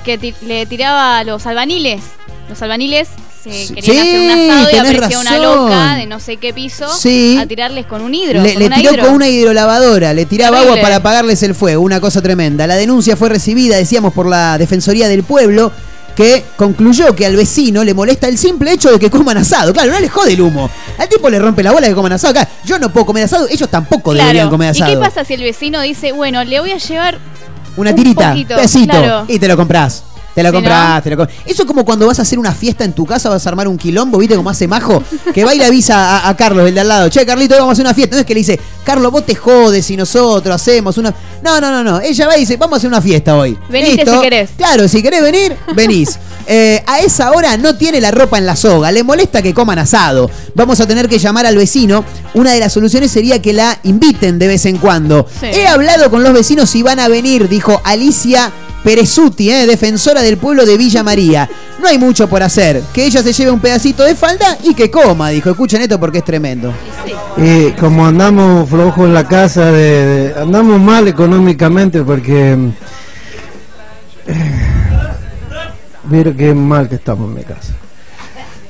que ti- le tiraba a los albaniles. Los albaniles se Sí, querían hacer un asado y tenés aparecía una razón. loca de no sé qué piso Sí. a tirarles con un hidro. Le, con le una tiró hidro. con una hidrolavadora, le tiraba Terrible. agua para apagarles el fuego, una cosa tremenda. La denuncia fue recibida, decíamos, por la Defensoría del Pueblo, que concluyó que al vecino le molesta el simple hecho de que coman asado. Claro, no le jode el humo. Al tipo le rompe la bola de que coman asado. Acá, yo no puedo comer asado, ellos tampoco Claro. deberían comer ¿Y asado. qué pasa si el vecino dice, bueno, le voy a llevar Una un tirita, poquito, claro. y te lo compras. Te lo Si compras, te lo Eso es como cuando vas a hacer una fiesta en tu casa, vas a armar un quilombo, ¿viste cómo hace Majo? Que va y le avisa a, a Carlos, el de al lado. Che, Carlito, hoy vamos a hacer una fiesta. No es que le dice, Carlos, vos te jodes y nosotros hacemos una. No, no, no, no. Ella va y dice, vamos a hacer una fiesta hoy. Venite Listo. si querés. Claro, si querés venir, venís. Eh, a esa hora no tiene la ropa en la soga, le molesta que coman asado. Vamos a tener que llamar al vecino. Una de las soluciones sería que la inviten de vez en cuando. Sí. He hablado con los vecinos si van a venir, dijo Alicia Perezuti, eh, defensora del pueblo de Villa María. No hay mucho por hacer. Que ella se lleve un pedacito de falda y que coma, dijo. Escuchen esto porque es tremendo. Y como andamos flojos en la casa, de, andamos mal económicamente porque... eh, mira qué mal que estamos en mi casa.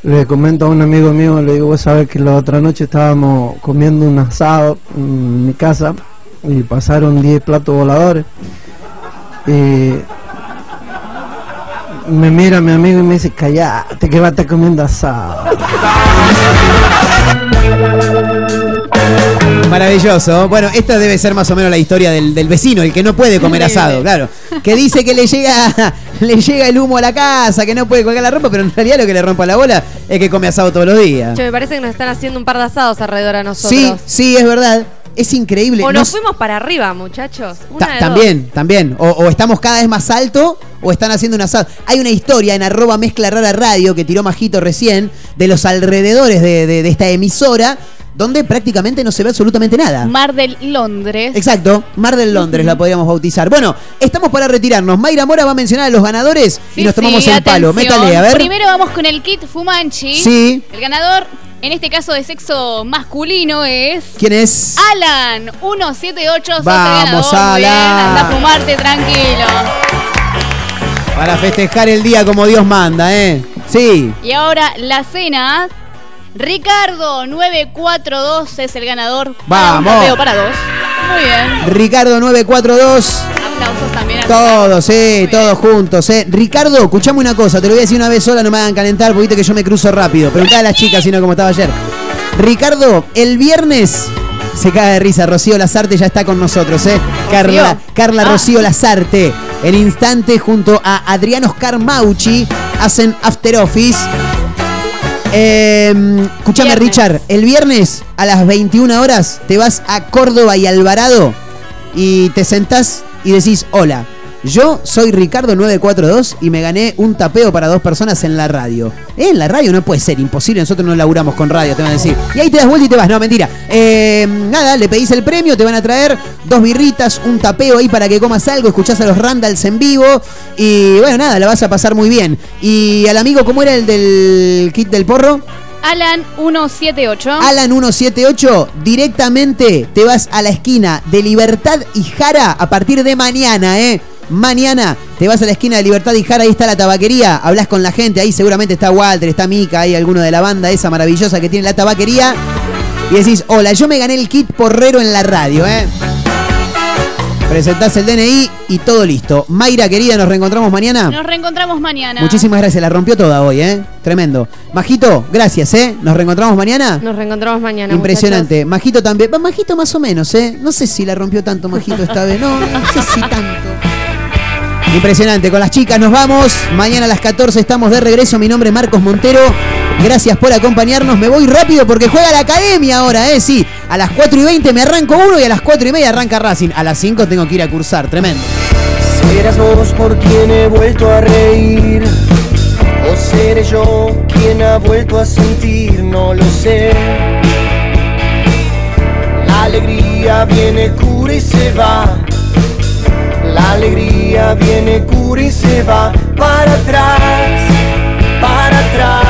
Le comento a un amigo mío, le digo, vos sabés que la otra noche estábamos comiendo un asado en mi casa y pasaron 10 platos voladores. Y me mira mi amigo y me dice, callate que va a estar comiendo asado. Maravilloso. Bueno, esta debe ser más o menos la historia del, del vecino, el que no puede comer asado, claro. Que dice que le llega, le llega el humo a la casa, que no puede colgar la ropa, pero en realidad lo que le rompa la bola es que come asado todos los días. Che, me parece que nos están haciendo un par de asados alrededor a nosotros. Sí, sí, es verdad. Es increíble. O No nos fuimos para arriba, muchachos. Una Ta- de también, también. O, o estamos cada vez más alto o están haciendo un asado. Hay una historia en arroba mezcla rara radio que tiró Majito recién de los alrededores de, de- de esta emisora donde prácticamente no se ve absolutamente nada. Mar del Londres. Exacto, Mar del Londres la podríamos bautizar. Bueno, estamos para retirarnos. Mayra Mora va a mencionar a los ganadores y nos tomamos sí, el palo. Métale, a ver. Primero vamos con el kit Fumanchi. Sí. El ganador, en este caso de sexo masculino, es. ¿Quién es? Alan 178. sos el Vamos, bien, Alan. anda a fumarte tranquilo. Para festejar el día como Dios manda, ¿eh? Sí. Y ahora la cena Ricardo 942 es el ganador. Vamos. Tapeo para dos. Muy bien. Ricardo 942. Aplausos también a Todos, eh, todos juntos, eh. Ricardo, escuchame una cosa, te lo voy a decir una vez sola, no me hagan calentar, porque viste que yo me cruzo rápido. Preguntá a las chicas, sino como estaba ayer. Ricardo, el viernes se cae de risa, Rocío Lazarte ya está con nosotros, eh. Carla, Carla Ah. Rocío Lazarte. En instante, junto a Adrián Oscar Mauchi, hacen After Office. Eh, escuchame, Richard, el viernes a las 21 horas te vas a Córdoba y Alvarado y te sentás y decís, hola, yo soy Ricardo 942 y me gané un tapeo para dos personas en la radio. Eh, En la radio no puede ser, imposible, nosotros no laburamos con radio, te van a decir. Y ahí te das vuelta y te vas, no, mentira. Eh, nada, le pedís el premio, te van a traer dos birritas, un tapeo ahí para que comas algo, escuchás a los Randalls en vivo y bueno, nada, la vas a pasar muy bien. Y al amigo, ¿cómo era el del kit del porro? Alan 178. Alan 178, directamente te vas a la esquina de Libertad y Jara a partir de mañana, ¿eh? Mañana te vas a la esquina de Libertad y Jara, ahí está la tabaquería, hablas con la gente, ahí seguramente está Walter, está Mika, hay alguno de la banda esa maravillosa que tiene la tabaquería. Y decís, hola, yo me gané el kit porrero en la radio, ¿eh? Presentás el DNI y todo listo. Mayra, querida, nos reencontramos mañana. Nos reencontramos mañana. Muchísimas gracias, la rompió toda hoy, ¿eh? Tremendo. Majito, gracias, ¿eh? Nos reencontramos mañana. Nos reencontramos mañana. Impresionante. Majito también. Va, Majito más o menos, ¿eh? No sé si la rompió tanto Majito esta vez. No, no sé si tanto. Impresionante. Con las chicas nos vamos. Mañana a las 14 estamos de regreso. Mi nombre es Marcos Montero. Gracias por acompañarnos. Me voy rápido porque juega la academia ahora, ¿eh? Sí. A las 4 y 20 me arranco uno y a las 4 y media arranca Racing. A las 5 tengo que ir a cursar. Tremendo. Serás vos por quien he vuelto a reír. O seré yo quien ha vuelto a sentir, no lo sé. La alegría viene, cura y se va. La alegría viene, cura y se va. Para atrás, para atrás,